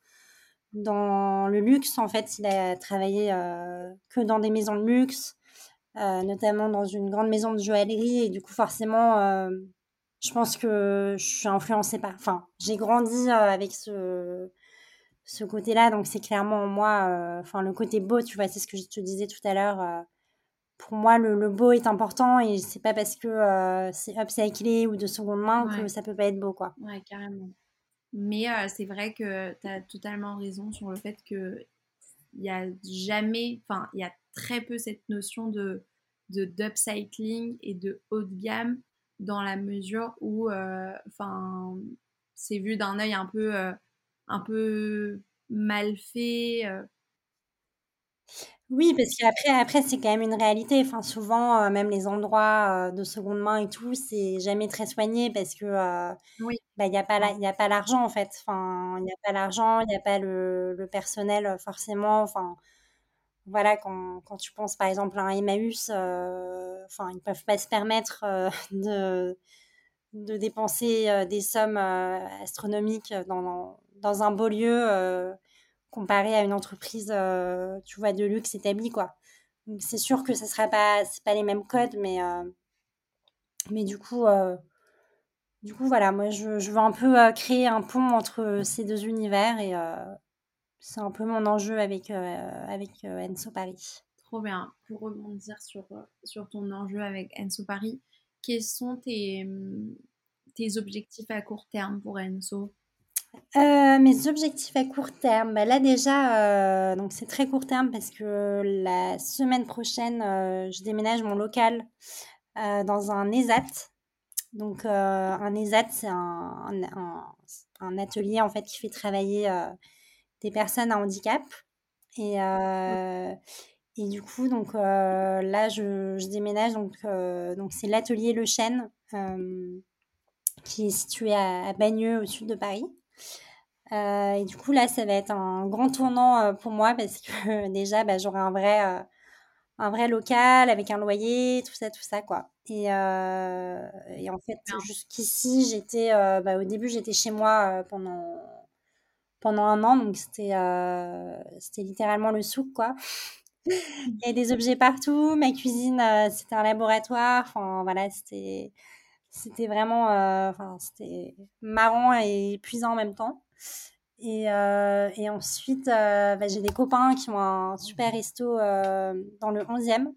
dans le luxe. En fait, il a travaillé que dans des maisons de luxe, notamment dans une grande maison de joaillerie. Et du coup, forcément, je pense que je suis influencée par. Enfin, j'ai grandi avec ce, ce côté-là, donc c'est clairement moi. Enfin, le côté beau, tu vois, c'est ce que je te disais tout à l'heure. pour moi, le, beau est important et c'est pas parce que c'est upcyclé ou de seconde main que ça peut pas être beau, quoi. Ouais, carrément. Mais c'est vrai que tu as totalement raison sur le fait que il y a jamais, enfin, il y a très peu cette notion de d'upcycling et de haut de gamme dans la mesure où, euh, enfin, c'est vu d'un œil un peu, euh, un peu mal fait. Euh. Oui, parce qu'après, après, c'est quand même une réalité. Enfin, souvent, même les endroits de seconde main et tout, c'est jamais très soigné parce que oui. bah, n'y a pas il a pas l'argent en fait. Enfin, il n'y a pas l'argent, il n'y a pas le, le, personnel forcément. Enfin, voilà, quand, quand, tu penses par exemple à un Emmaüs, euh, enfin, ils ne peuvent pas se permettre euh, (laughs) de, de dépenser euh, des sommes astronomiques dans, dans, un beau lieu comparé à une entreprise, tu vois, de luxe établie, quoi. c'est sûr que ne sera pas, pas les mêmes codes, mais, mais du coup, du coup, voilà, moi, je, je veux un peu créer un pont entre ces deux univers et c'est un peu mon enjeu avec, euh, avec euh, Enso Paris. Trop bien. Pour rebondir sur, euh, sur ton enjeu avec Enso Paris, quels sont tes, tes objectifs à court terme pour Enso? Mes objectifs à court terme, bah là déjà, donc c'est très court terme parce que la semaine prochaine, je déménage mon local dans un ESAT. Donc un ESAT, c'est un, atelier en fait qui fait travailler des personnes à handicap. Et, euh, et du coup, donc euh, là, je, déménage. Donc, euh, donc c'est l'atelier Le Chêne qui est situé à, Bagneux, au sud de Paris. Et du coup, là, ça va être un grand tournant pour moi parce que déjà, bah, j'aurai un vrai, un vrai local avec un loyer, tout ça, tout ça, quoi. Et, et en fait, jusqu'ici, j'étais, bah, au début, j'étais chez moi pendant pendant un an. Donc, c'était euh, c'était littéralement le souk, quoi. Il y avait des objets partout. Ma cuisine, euh, c'était un laboratoire. Enfin, voilà, c'était c'était vraiment euh, enfin, c'était marrant et épuisant en même temps. Et, et ensuite, bah, j'ai des copains qui ont un super resto dans le 11e.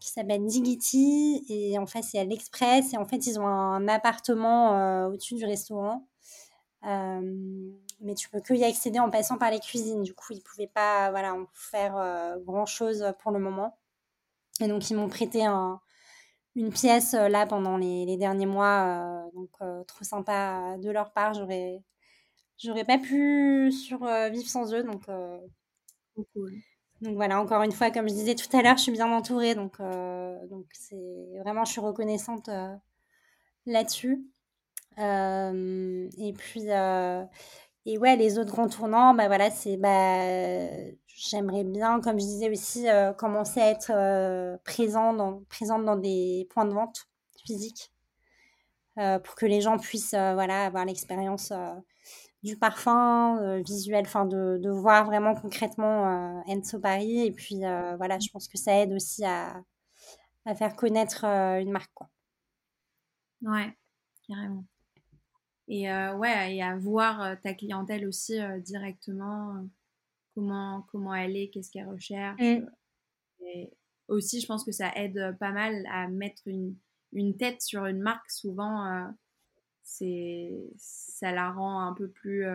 qui s'appelle Digiti et en fait c'est à l'Express et en fait ils ont un appartement au-dessus du restaurant mais tu peux que y accéder en passant par les cuisines. Du coup, ils pouvaient pas voilà, en faire grand chose pour le moment. Et donc, ils m'ont prêté un, une pièce là pendant les, les derniers mois. donc, trop sympa de leur part. J'aurais, j'aurais pas pu survivre sans eux. Donc, cool. Donc voilà, encore une fois, comme je disais tout à l'heure, je suis bien entourée. Donc, donc c'est vraiment, je suis reconnaissante là-dessus et puis, et ouais, les autres grands tournants, bah voilà, c'est, bah, j'aimerais bien, comme je disais aussi, commencer à être présent dans, présente dans des points de vente physiques pour que les gens puissent, voilà, avoir l'expérience du parfum visuel, de, de, voir vraiment concrètement Enso Paris. Et puis voilà, je pense que ça aide aussi à, à faire connaître une marque. Ouais, carrément. Et euh, ouais, et à voir euh, ta clientèle aussi euh, directement, comment, comment elle est, qu'est-ce qu'elle recherche. Mm. Et aussi, je pense que ça aide pas mal à mettre une, une tête sur une marque. Souvent, c'est ça la rend un peu plus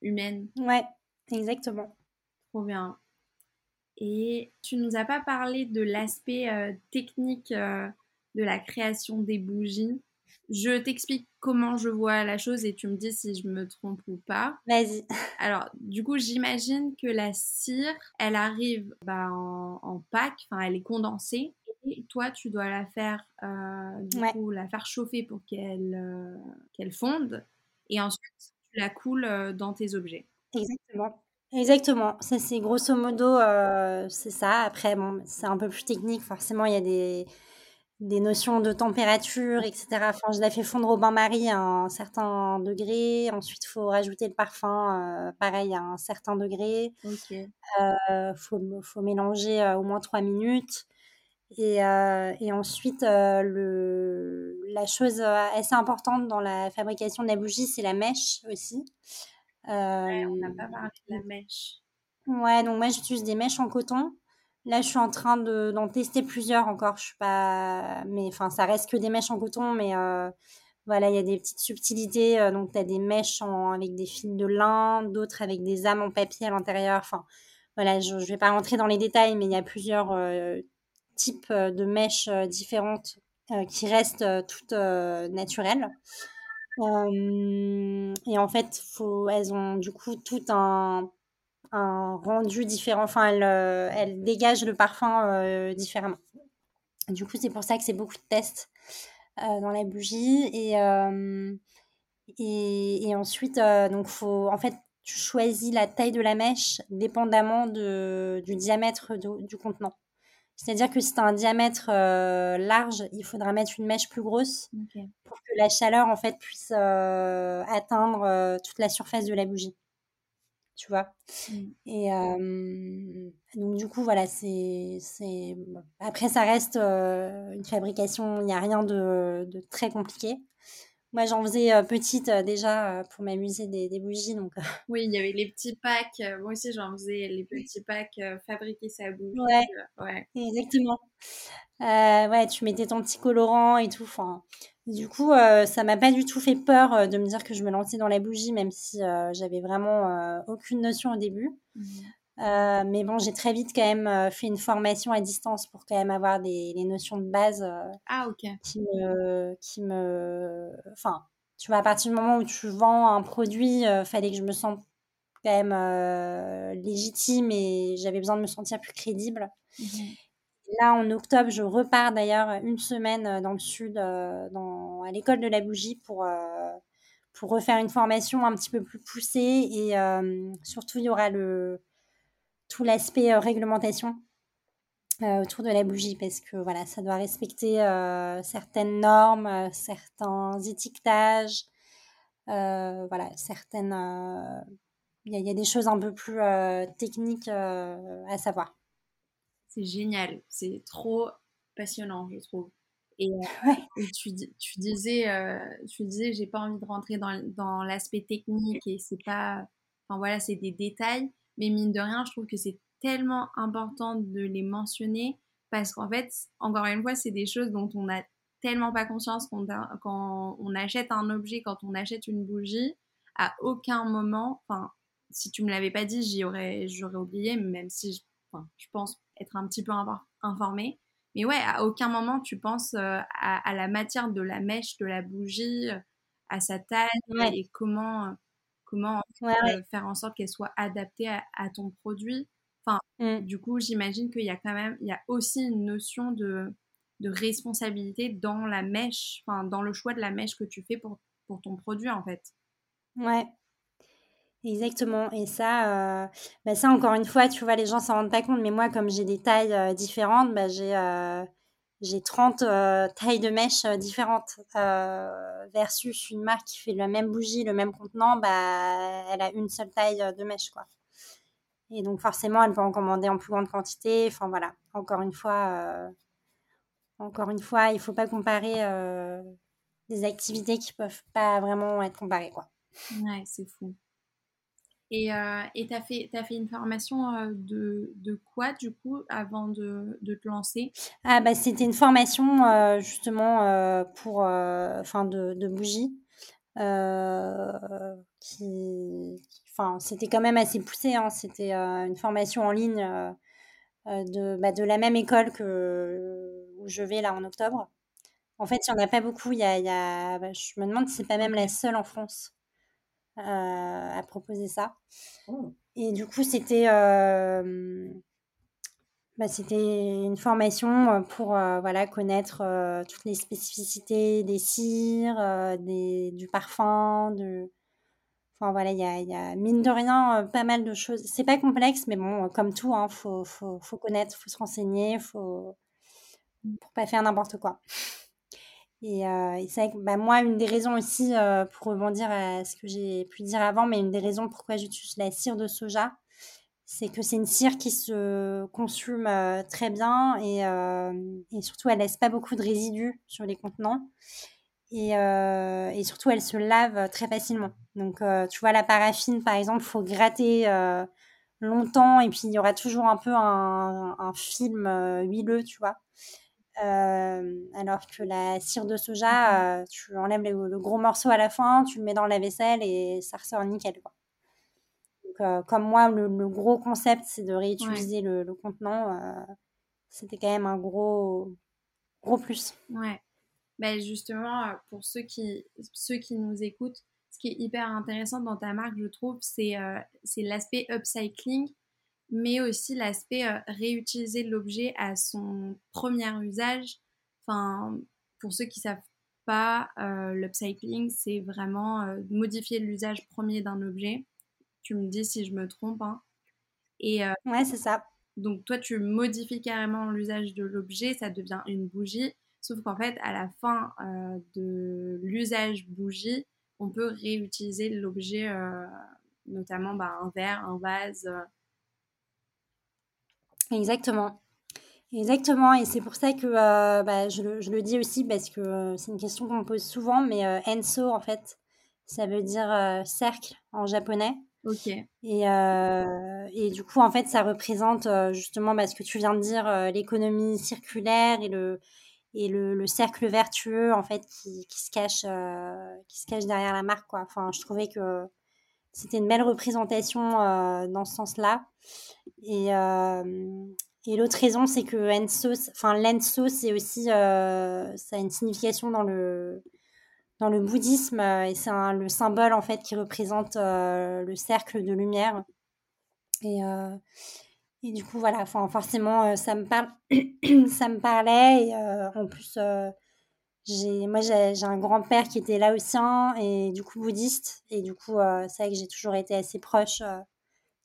humaine. Ouais, exactement. Trop bien. Et tu nous as pas parlé de l'aspect technique de la création des bougies? Je t'explique comment je vois la chose et tu me dis si je me trompe ou pas. Vas-y. Alors, du coup, j'imagine que la cire, elle arrive bah, en, en pack, enfin, elle est condensée. Et toi, tu dois la faire, euh, du coup, la faire chauffer pour qu'elle euh, qu'elle fonde. Et ensuite, tu la coules euh, dans tes objets. Exactement. Exactement, ça c'est grosso modo, c'est ça. Après bon, c'est un peu plus technique, forcément il y a des des notions de température, etc. Enfin, je la fais fondre au bain-marie à un certain degré. Ensuite, il faut rajouter le parfum, euh, pareil, à un certain degré. Il euh, faut, faut, mélanger euh, au moins trois minutes. Et, et ensuite, le, la chose assez importante dans la fabrication de la bougie, c'est la mèche aussi. Ouais, on n'a pas parlé de la mèche. Ouais, donc moi j'utilise des mèches en coton. Là, je suis en train de, d'en tester plusieurs encore. Je suis pas, mais enfin, ça reste que des mèches en coton, mais euh, voilà, il y a des petites subtilités. Euh, donc, tu des mèches avec des fils de lin, d'autres avec des âmes en papier à l'intérieur. Enfin, voilà, je, ne vais pas rentrer dans les détails, mais il y a plusieurs euh, types de mèches différentes qui restent toutes naturelles. et en fait, faut, elles ont du coup tout un un rendu différent. Enfin, elle, euh, elle dégage le parfum euh, différemment. Du coup, c'est pour ça que c'est beaucoup de tests euh, dans la bougie. Et, et, et, ensuite, donc, faut, en fait, tu choisis la taille de la mèche dépendamment de, du diamètre du contenant. C'est-à-dire que si tu as un diamètre large, il faudra mettre une mèche plus grosse pour que la chaleur en fait puisse atteindre toute la surface de la bougie tu vois? Mmh. Et donc, du coup, voilà, c'est. Après, ça reste une fabrication, il n'y a rien de, de, très compliqué. Moi, j'en faisais petite déjà pour m'amuser des, des, bougies. Donc... Oui, il y avait les petits packs. moi aussi, j'en faisais les petits packs fabriquer sa bougie. Ouais, ouais. exactement. ouais, tu mettais ton petit colorant et tout. Enfin, du coup, euh, ça m'a pas du tout fait peur euh, de me dire que je me lançais dans la bougie, même si euh, j'avais vraiment aucune notion au début. Mmh. mais bon, j'ai très vite quand même fait une formation à distance pour quand même avoir des les notions de base ah, ok. qui me, qui me, enfin, tu vois, à partir du moment où tu vends un produit, il fallait que je me sente quand même légitime et j'avais besoin de me sentir plus crédible. Mmh Là, en octobre, je repars d'ailleurs une semaine euh, dans le sud, euh, dans, à l'école de la bougie pour, euh, pour refaire une formation un petit peu plus poussée. Et surtout, il y aura le, tout l'aspect réglementation autour de la bougie parce que voilà, ça doit respecter certaines normes, certains étiquetages, voilà, certaines. Il y, a des choses un peu plus techniques à savoir. C'est génial, c'est trop passionnant, je trouve. Et, euh, (laughs) tu, tu, disais, euh, tu disais, j'ai pas envie de rentrer dans, dans l'aspect technique et c'est pas, enfin voilà, c'est des détails, mais mine de rien, je trouve que c'est tellement important de les mentionner parce qu'en fait, encore une fois, c'est des choses dont on a tellement pas conscience quand on achète un objet, quand on achète une bougie, à aucun moment, enfin, si tu me l'avais pas dit, j'y aurais, j'aurais oublié, même si, enfin, je pense être un petit peu informé. Mais ouais, à aucun moment tu penses euh, à, la matière de la mèche, de la bougie, euh, à sa taille et comment, euh, comment faire en sorte qu'elle soit adaptée à, ton produit. Enfin, mmh. du coup, j'imagine qu'il y a quand même, il y a aussi une notion de, de responsabilité dans la mèche, enfin, dans le choix de la mèche que tu fais pour, pour ton produit, en fait. Ouais, Exactement. Et ça, euh, bah ça, encore une fois, tu vois, les gens s'en rendent pas compte. Mais moi, comme j'ai des tailles euh, différentes, bah, j'ai euh, j'ai 30 tailles de mèches différentes. versus une marque qui fait la même bougie, le même contenant, bah, elle a une seule taille de mèche. Quoi. Et donc, forcément, elle peut en commander en plus grande quantité. Enfin, voilà. Encore une fois, encore une fois il faut pas comparer des activités qui peuvent pas vraiment être comparées. Quoi. Ouais, c'est fou. Et euh, tu as, fait, as fait une formation euh, de, de, quoi, du coup, avant de, de te lancer? Ah, bah, C'était une formation, euh, justement, pour, enfin, de, de bougies. qui, enfin, c'était quand même assez poussé. Hein. C'était une formation en ligne de, bah, de la même école que où je vais là en octobre. En fait, il n'y en a pas beaucoup. Y a, y a bah, je me demande si c'est pas même la seule en France. Euh, à proposer ça. Oh. Et du coup, c'était euh, bah, c'était une formation euh, pour voilà, connaître toutes les spécificités des cires, des, du parfum, de, Enfin voilà, il y a, y a, mine de rien pas mal de choses. C'est pas complexe, mais bon, comme tout, hein, faut, faut, faut connaître, faut se renseigner, faut pour pas faire n'importe quoi. Et, euh, c'est vrai que bah, moi, une des raisons aussi, euh, pour rebondir à ce que j'ai pu dire avant, mais une des raisons pourquoi j'utilise la cire de soja, c'est que c'est une cire qui se consume euh, très bien et, et, surtout elle laisse pas beaucoup de résidus sur les contenants. Et, et surtout, elle se lave très facilement. Donc, tu vois, la paraffine, par exemple, faut gratter longtemps et puis il y aura toujours un peu un, un film huileux, tu vois. Euh, alors que la cire de soja, euh, tu enlèves le, gros morceau à la fin, tu le mets dans la vaisselle et ça ressort nickel. Quoi. Donc, euh, comme moi, le, gros concept, c'est de réutiliser le, contenant. C'était quand même un gros, gros plus. Ouais. Ben justement, pour ceux qui, ceux qui nous écoutent, ce qui est hyper intéressant dans ta marque, je trouve, c'est c'est l'aspect upcycling mais aussi l'aspect euh, réutiliser l'objet à son premier usage. Enfin, pour ceux qui savent pas, euh, l'upcycling, c'est vraiment euh, modifier l'usage premier d'un objet. Tu me dis si je me trompe. Hein. Et, ouais, c'est ça. Donc toi, tu modifies carrément l'usage de l'objet, ça devient une bougie. Sauf qu'en fait, à la fin de l'usage bougie, on peut réutiliser l'objet, notamment bah, un verre, un vase, Exactement. Exactement, et c'est pour ça que euh, bah, je, le, je, le, dis aussi parce que euh, c'est une question qu'on me pose souvent, mais euh, Enso, en fait, ça veut dire cercle en japonais. Ok. Et, et, du coup, en fait, ça représente justement bah, ce que tu viens de dire, l'économie circulaire et le, et le, le, cercle vertueux, en fait, qui, qui se cache, qui se cache derrière la marque. Quoi. Enfin, je trouvais que c'était une belle représentation dans ce sens-là. Et, et l'autre raison, c'est que Enso, enfin l'Enso, c'est aussi, ça a une signification dans le dans le bouddhisme euh, et c'est le symbole en fait qui représente le cercle de lumière. Et, et du coup voilà, enfin forcément ça me parle, (coughs) ça me parlait et en plus j'ai moi j'ai un grand père qui était aussi et du coup bouddhiste et du coup c'est vrai que j'ai toujours été assez proche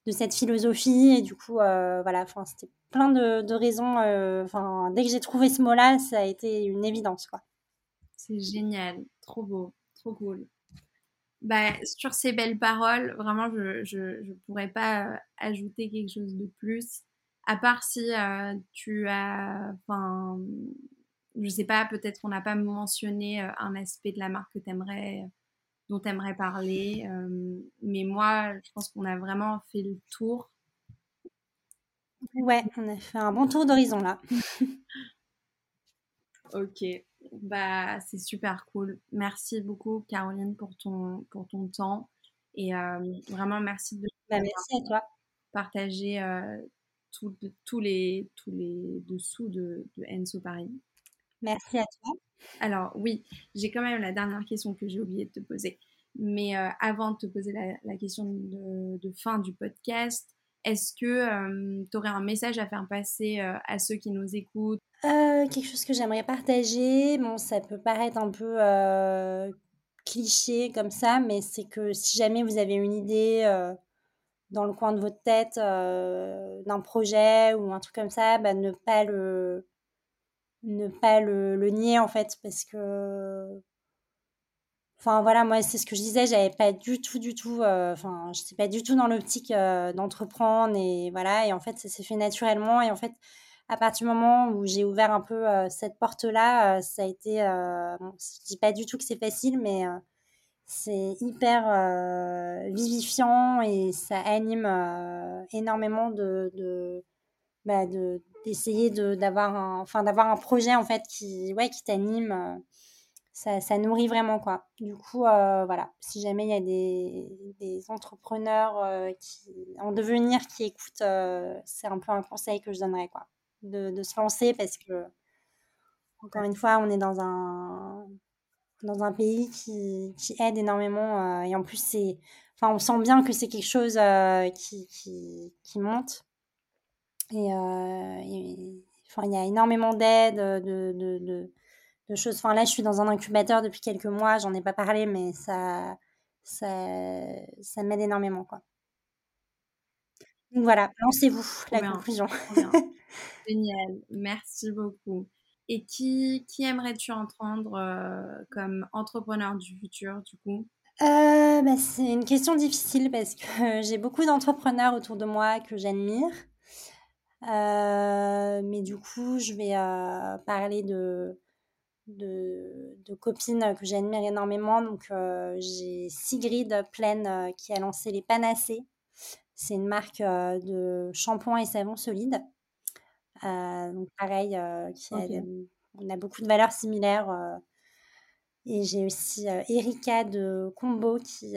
de cette philosophie. Et du coup, euh, voilà, c'était plein de, raisons. Euh, enfin, dès que j'ai trouvé ce mot-là, ça a été une évidence, quoi. C'est génial, trop beau, trop cool. Bah, sur ces belles paroles, vraiment, je ne pourrais pas euh, ajouter quelque chose de plus. À part si tu as, enfin, je sais pas, peut-être qu'on n'a pas mentionné un aspect de la marque que tu aimerais dont tu aimerais parler. Euh, mais moi, je pense qu'on a vraiment fait le tour. Ouais, on a fait un bon tour d'horizon là. (laughs) ok, bah c'est super cool. Merci beaucoup Caroline pour ton, pour ton temps. Et euh, vraiment merci de bah, merci à toi. partager euh, tous les, tous les dessous de, de Enso Paris. Merci à toi. Alors oui, j'ai quand même la dernière question que j'ai oublié de te poser. Mais euh, avant de te poser la, question de, fin du podcast, est-ce que euh, tu aurais un message à faire passer euh, à ceux qui nous écoutent? Quelque chose que j'aimerais partager, bon, ça peut paraître un peu cliché comme ça, mais c'est que si jamais vous avez une idée dans le coin de votre tête d'un projet ou un truc comme ça, bah, ne pas le ne pas le, nier en fait parce que enfin voilà moi c'est ce que je disais j'avais pas du tout du tout euh, enfin je sais pas du tout dans l'optique euh, d'entreprendre et voilà et en fait ça s'est fait naturellement et en fait à partir du moment où j'ai ouvert un peu euh, cette porte là ça a été bon, je dis pas du tout que c'est facile mais c'est hyper vivifiant et ça anime énormément de, de bah, de d'essayer de d'avoir un enfin d'avoir un projet en fait qui ouais qui t'anime euh, ça, ça, nourrit vraiment quoi. Du coup euh, voilà. Si jamais il y a des, des entrepreneurs euh, en devenir qui écoutent c'est un peu un conseil que je donnerais quoi. De, de, se lancer parce que encore une fois on est dans un dans un pays qui, qui aide énormément et en plus c'est enfin on sent bien que c'est quelque chose qui, qui monte et, euh, enfin, il y a énormément d'aide, de, de, de, choses. Enfin, là, je suis dans un incubateur depuis quelques mois. J'en ai pas parlé, mais ça, ça, ça m'aide énormément. Quoi. Donc voilà, lancez-vous, la conclusion. (laughs) Génial, merci beaucoup. Et qui, qui aimerais-tu entendre euh, comme entrepreneur du futur, du coup? Euh, bah, C'est une question difficile parce que (laughs) j'ai beaucoup d'entrepreneurs autour de moi que j'admire. Euh, mais du coup, je vais parler de, de, de, copines que j'admire énormément. Donc, j'ai Sigrid Plaine qui a lancé les Panacées. C'est une marque de shampoing et savon solide. Euh, donc pareil, euh, on a beaucoup de valeurs similaires. Euh, et j'ai aussi Erika de Combo qui,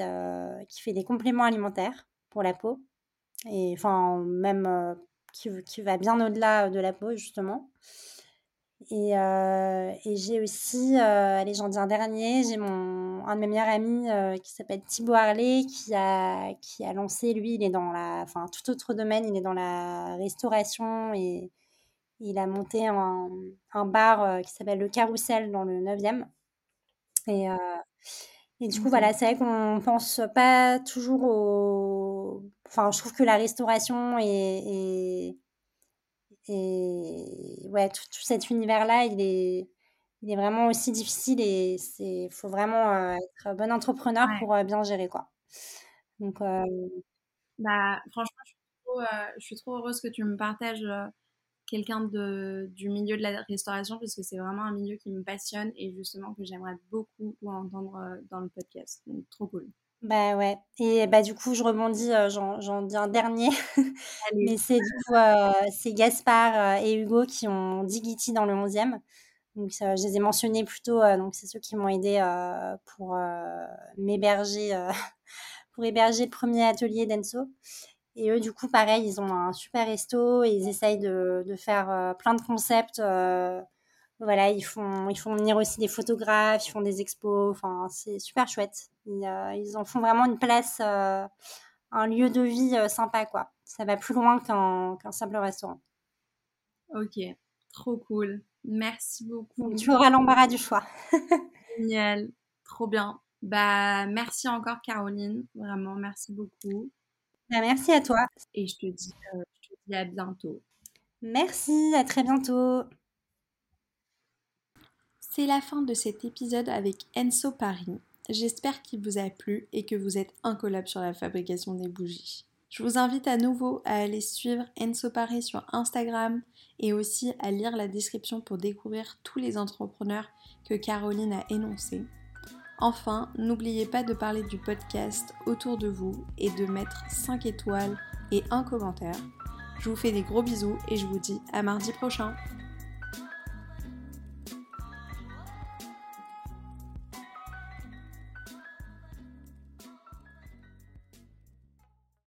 qui fait des compléments alimentaires pour la peau. Et enfin, même qui, qui, va bien au-delà de la peau, justement. Et, et j'ai aussi, allez, j'en dis un dernier, j'ai mon, un de mes meilleurs amis qui s'appelle Thibaut Harley qui a, qui a lancé, lui, il est dans la, enfin, tout autre domaine, il est dans la restauration et, il a monté un, un bar euh, qui s'appelle le Carrousel dans le 9e. Et, euh, et du coup, voilà, c'est vrai qu'on pense pas toujours au. Enfin, je trouve que la restauration et. et, ouais, tout, cet univers-là, il est, il est vraiment aussi difficile et il faut vraiment euh, être bon entrepreneur pour bien gérer, quoi. Donc. Bah, franchement, je suis, trop, je suis, trop, heureuse que tu me partages quelqu'un du milieu de la restauration parce que c'est vraiment un milieu qui me passionne et justement que j'aimerais beaucoup entendre euh, dans le podcast. Donc, trop cool. Bah ouais. Et bah du coup, je rebondis, j'en dis un dernier. (laughs) Mais c'est du coup, c'est Gaspard et Hugo qui ont Digiti dans le 11e. Donc, je les ai mentionnés plus tôt. donc, c'est ceux qui m'ont aidé pour m'héberger, (laughs) pour héberger le premier atelier d'Enso. Et eux, du coup, pareil, ils ont un super resto et ils essayent de, de faire plein de concepts. Voilà, ils font, ils font venir aussi des photographes, ils font des expos. Enfin, c'est super chouette. Ils, euh, ils, en font vraiment une place, un lieu de vie sympa, quoi. Ça va plus loin qu'un simple restaurant. Ok, trop cool. Merci beaucoup. tu auras l'embarras du choix. (laughs) Génial, trop bien. Bah, merci encore, Caroline. Vraiment, merci beaucoup. Bah, merci à toi. Et je te, dis, euh, je te dis à bientôt. Merci, à très bientôt. C'est la fin de cet épisode avec Enso Paris. J'espère qu'il vous a plu et que vous êtes incollable sur la fabrication des bougies. Je vous invite à nouveau à aller suivre Enso Paris sur Instagram et aussi à lire la description pour découvrir tous les entrepreneurs que Caroline a énoncés. Enfin, n'oubliez pas de parler du podcast autour de vous et de mettre 5 étoiles et un commentaire. Je vous fais des gros bisous et je vous dis à mardi prochain.